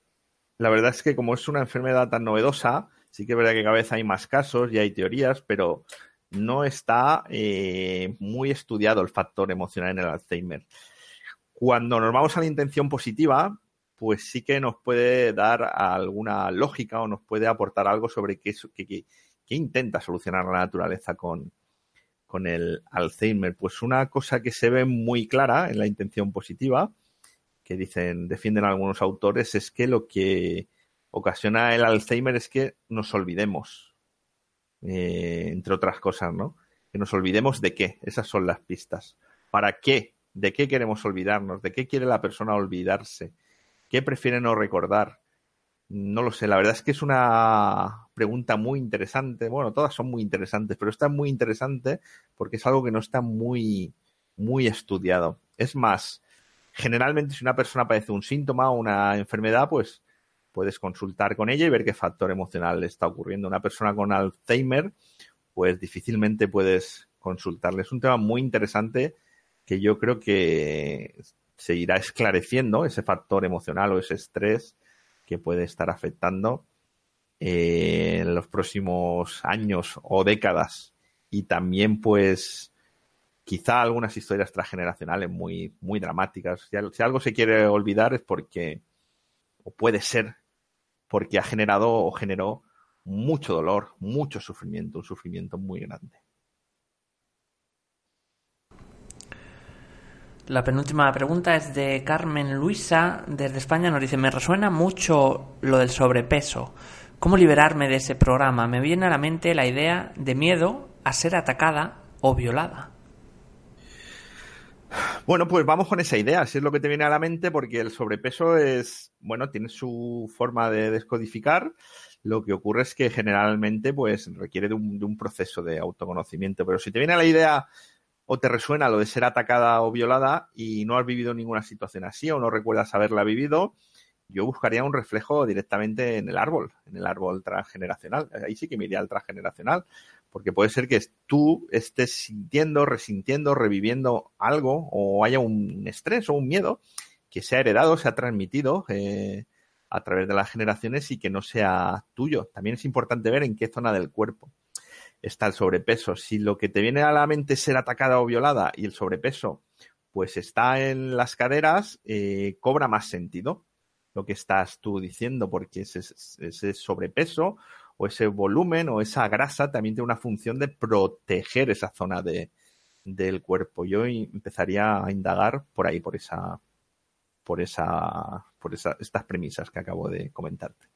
la verdad es que como es una enfermedad tan novedosa, sí que es verdad que cada vez hay más casos y hay teorías, pero no está eh, muy estudiado el factor emocional en el Alzheimer. Cuando nos vamos a la intención positiva, pues sí que nos puede dar alguna lógica o nos puede aportar algo sobre qué, qué, intenta solucionar la naturaleza con, con el Alzheimer. Pues una cosa que se ve muy clara en la intención positiva, que dicen, defienden algunos autores, es que lo que ocasiona el Alzheimer es que nos olvidemos, eh, entre otras cosas, ¿no? Que nos olvidemos de qué, esas son las pistas. ¿Para qué? ¿De qué queremos olvidarnos? ¿De qué quiere la persona olvidarse? ¿Qué prefiere no recordar? No lo sé, la verdad es que es una pregunta muy interesante. Bueno, todas son muy interesantes, pero esta es muy interesante porque es algo que no está muy, muy estudiado. Es más, generalmente si una persona padece un síntoma o una enfermedad, pues puedes consultar con ella y ver qué factor emocional le está ocurriendo. Una persona con Alzheimer, pues difícilmente puedes consultarle. Es un tema muy interesante que yo creo que se irá esclareciendo ese factor emocional o ese estrés que puede estar afectando eh, en los próximos años o décadas. Y también, pues, quizá algunas historias transgeneracionales muy, muy dramáticas. Si, algo se quiere olvidar es porque, o puede ser, porque ha generado o generó mucho dolor, mucho sufrimiento, un sufrimiento muy grande. La penúltima pregunta es de Carmen Luisa desde España. Nos dice, me resuena mucho lo del sobrepeso. ¿Cómo liberarme de ese programa? Me viene a la mente la idea de miedo a ser atacada o violada. Bueno, pues vamos con esa idea, si es lo que te viene a la mente, porque el sobrepeso es, bueno, tiene su forma de descodificar. Lo que ocurre es que generalmente, pues, requiere de un, de un proceso de autoconocimiento. Pero si te viene la idea o te resuena lo de ser atacada o violada y no has vivido ninguna situación así o no recuerdas haberla vivido, yo buscaría un reflejo directamente en el árbol, en el árbol transgeneracional. Ahí sí que me iría al transgeneracional, porque puede ser que tú estés sintiendo, resintiendo, reviviendo algo o haya un estrés o un miedo que se ha heredado, se ha transmitido eh, a través de las generaciones y que no sea tuyo. También es importante ver en qué zona del cuerpo está el sobrepeso. Si lo que te viene a la mente es ser atacada o violada y el sobrepeso pues está en las caderas, eh, cobra más sentido lo que estás tú diciendo, porque ese, ese, sobrepeso o ese volumen o esa grasa también tiene una función de proteger esa zona de, del cuerpo. Yo empezaría a indagar por ahí, por esa, por esa, por esa, estas premisas que acabo de comentarte.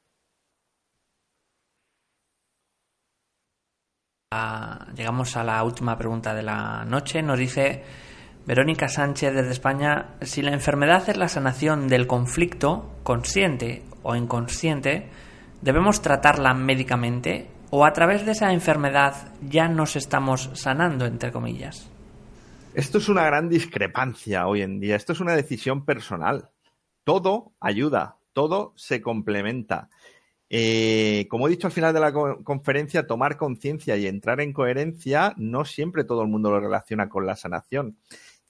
llegamos a la última pregunta de la noche. Nos dice Verónica Sánchez desde España, si la enfermedad es la sanación del conflicto, consciente o inconsciente, ¿debemos tratarla médicamente o a través de esa enfermedad ya nos estamos sanando, entre comillas? Esto es una gran discrepancia hoy en día. Esto es una decisión personal. Todo ayuda, todo se complementa. Eh, como he dicho al final de la conferencia, tomar conciencia y entrar en coherencia, no siempre todo el mundo lo relaciona con la sanación.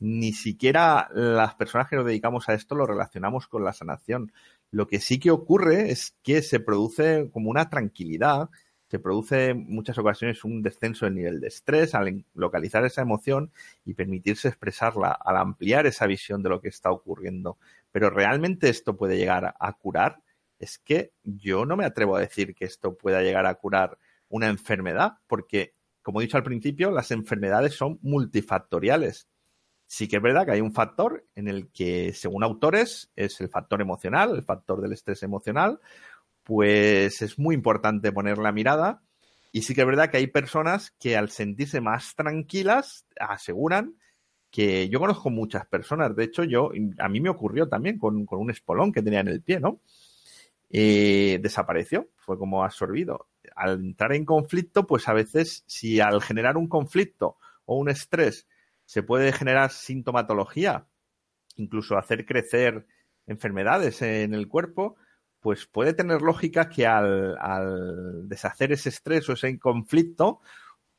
Ni siquiera las personas que nos dedicamos a esto lo relacionamos con la sanación. Lo que sí que ocurre es que se produce como una tranquilidad, se produce en muchas ocasiones un descenso del nivel de estrés al localizar esa emoción y permitirse expresarla, al ampliar esa visión de lo que está ocurriendo. Pero realmente esto puede llegar a curar es que yo no me atrevo a decir que esto pueda llegar a curar una enfermedad, porque, como he dicho al principio, las enfermedades son multifactoriales. Sí que es verdad que hay un factor en el que, según autores, es el factor emocional, el factor del estrés emocional, pues es muy importante poner la mirada. Y sí que es verdad que hay personas que al sentirse más tranquilas aseguran que yo conozco muchas personas. De hecho, yo, a mí me ocurrió también con, con un espolón que tenía en el pie, ¿no? eh, desapareció, fue como absorbido. Al entrar en conflicto, pues a veces si al generar un conflicto o un estrés se puede generar sintomatología, incluso hacer crecer enfermedades en el cuerpo, pues puede tener lógica que al, deshacer ese estrés o ese conflicto,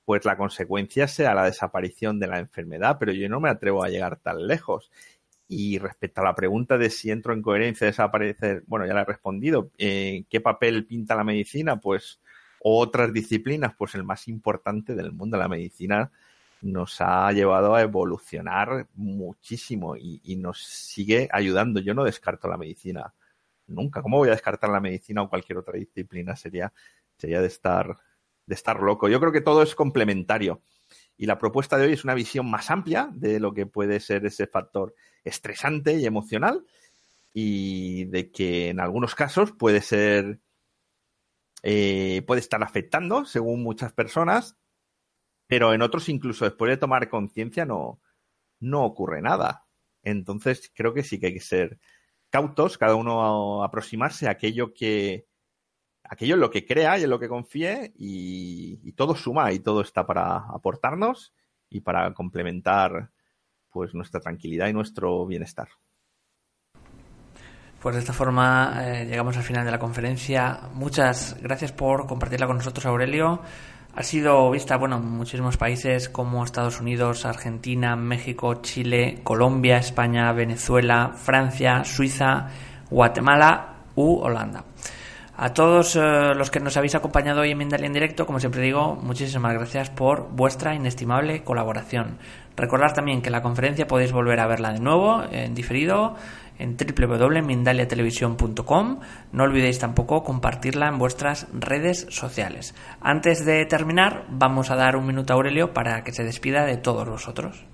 pues la consecuencia sea la desaparición de la enfermedad, pero yo no me atrevo a llegar tan lejos. Y respecto a la pregunta de si entro en coherencia desaparecer, bueno, ya la he respondido. Eh, ¿Qué papel pinta la medicina? Pues otras disciplinas, pues el más importante del mundo, la medicina, nos ha llevado a evolucionar muchísimo y, nos sigue ayudando. Yo no descarto la medicina nunca. ¿Cómo voy a descartar la medicina o cualquier otra disciplina? Sería, sería de estar, de estar loco. Yo creo que todo es complementario. Y la propuesta de hoy es una visión más amplia de lo que puede ser ese factor estresante y emocional y de que en algunos casos puede ser eh, puede estar afectando según muchas personas, pero en otros incluso después de tomar conciencia no, no ocurre nada. Entonces creo que sí que hay que ser cautos, cada uno aproximarse a aquello que aquello en lo que crea y en lo que confíe y, todo suma y todo está para aportarnos y para complementar pues nuestra tranquilidad y nuestro bienestar. Pues de esta forma eh, llegamos al final de la conferencia. Muchas gracias por compartirla con nosotros, Aurelio. Ha sido vista, bueno, en muchísimos países como Estados Unidos, Argentina, México, Chile, Colombia, España, Venezuela, Francia, Suiza, Guatemala u Holanda. A todos eh, los que nos habéis acompañado hoy en Mindalia en directo, como siempre digo, muchísimas gracias por vuestra inestimable colaboración. Recordad también que la conferencia podéis volver a verla de nuevo en diferido en www.mindaliatelevisión.com. No olvidéis tampoco compartirla en vuestras redes sociales. Antes de terminar, vamos a dar un minuto a Aurelio para que se despida de todos vosotros.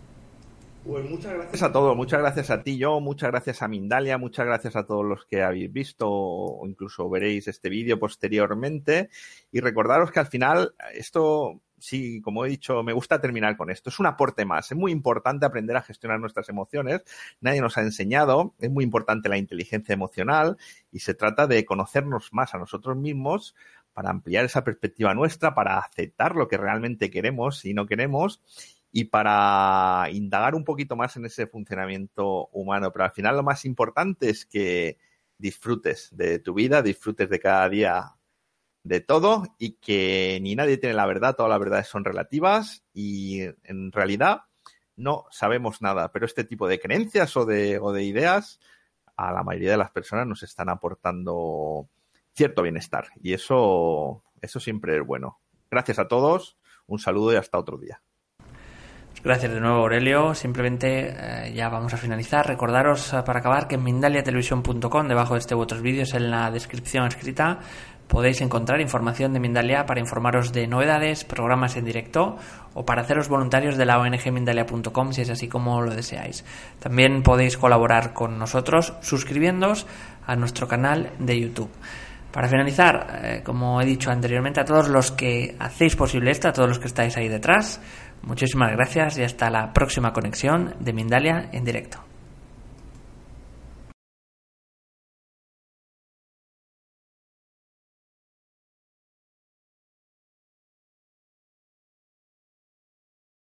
Pues muchas gracias a todos, muchas gracias a ti, yo, muchas gracias a Mindalia, muchas gracias a todos los que habéis visto o incluso veréis este vídeo posteriormente. Y recordaros que al final esto sí, como he dicho, me gusta terminar con esto. Es un aporte más. Es muy importante aprender a gestionar nuestras emociones. Nadie nos ha enseñado. Es muy importante la inteligencia emocional y se trata de conocernos más a nosotros mismos para ampliar esa perspectiva nuestra, para aceptar lo que realmente queremos y no queremos y para indagar un poquito más en ese funcionamiento humano. Pero al final lo más importante es que disfrutes de tu vida, disfrutes de cada día de todo y que ni nadie tiene la verdad, todas las verdades son relativas y en realidad no sabemos nada, pero este tipo de creencias o de, o de ideas a la mayoría de las personas nos están aportando cierto bienestar y eso, eso siempre es bueno. Gracias a todos, un saludo y hasta otro día. Gracias de nuevo, Aurelio. Simplemente eh, ya vamos a finalizar. Recordaros eh, para acabar que en mindaliatelevisión.com, debajo de este u otros vídeos, en la descripción escrita, podéis encontrar información de Mindalia para informaros de novedades, programas en directo o para haceros voluntarios de la ONG Mindalia.com si es así como lo deseáis. También podéis colaborar con nosotros suscribiéndoos a nuestro canal de YouTube. Para finalizar, eh, como he dicho anteriormente, a todos los que hacéis posible esto, a todos los que estáis ahí detrás, Muchísimas gracias y hasta la próxima conexión de Mindalia en directo.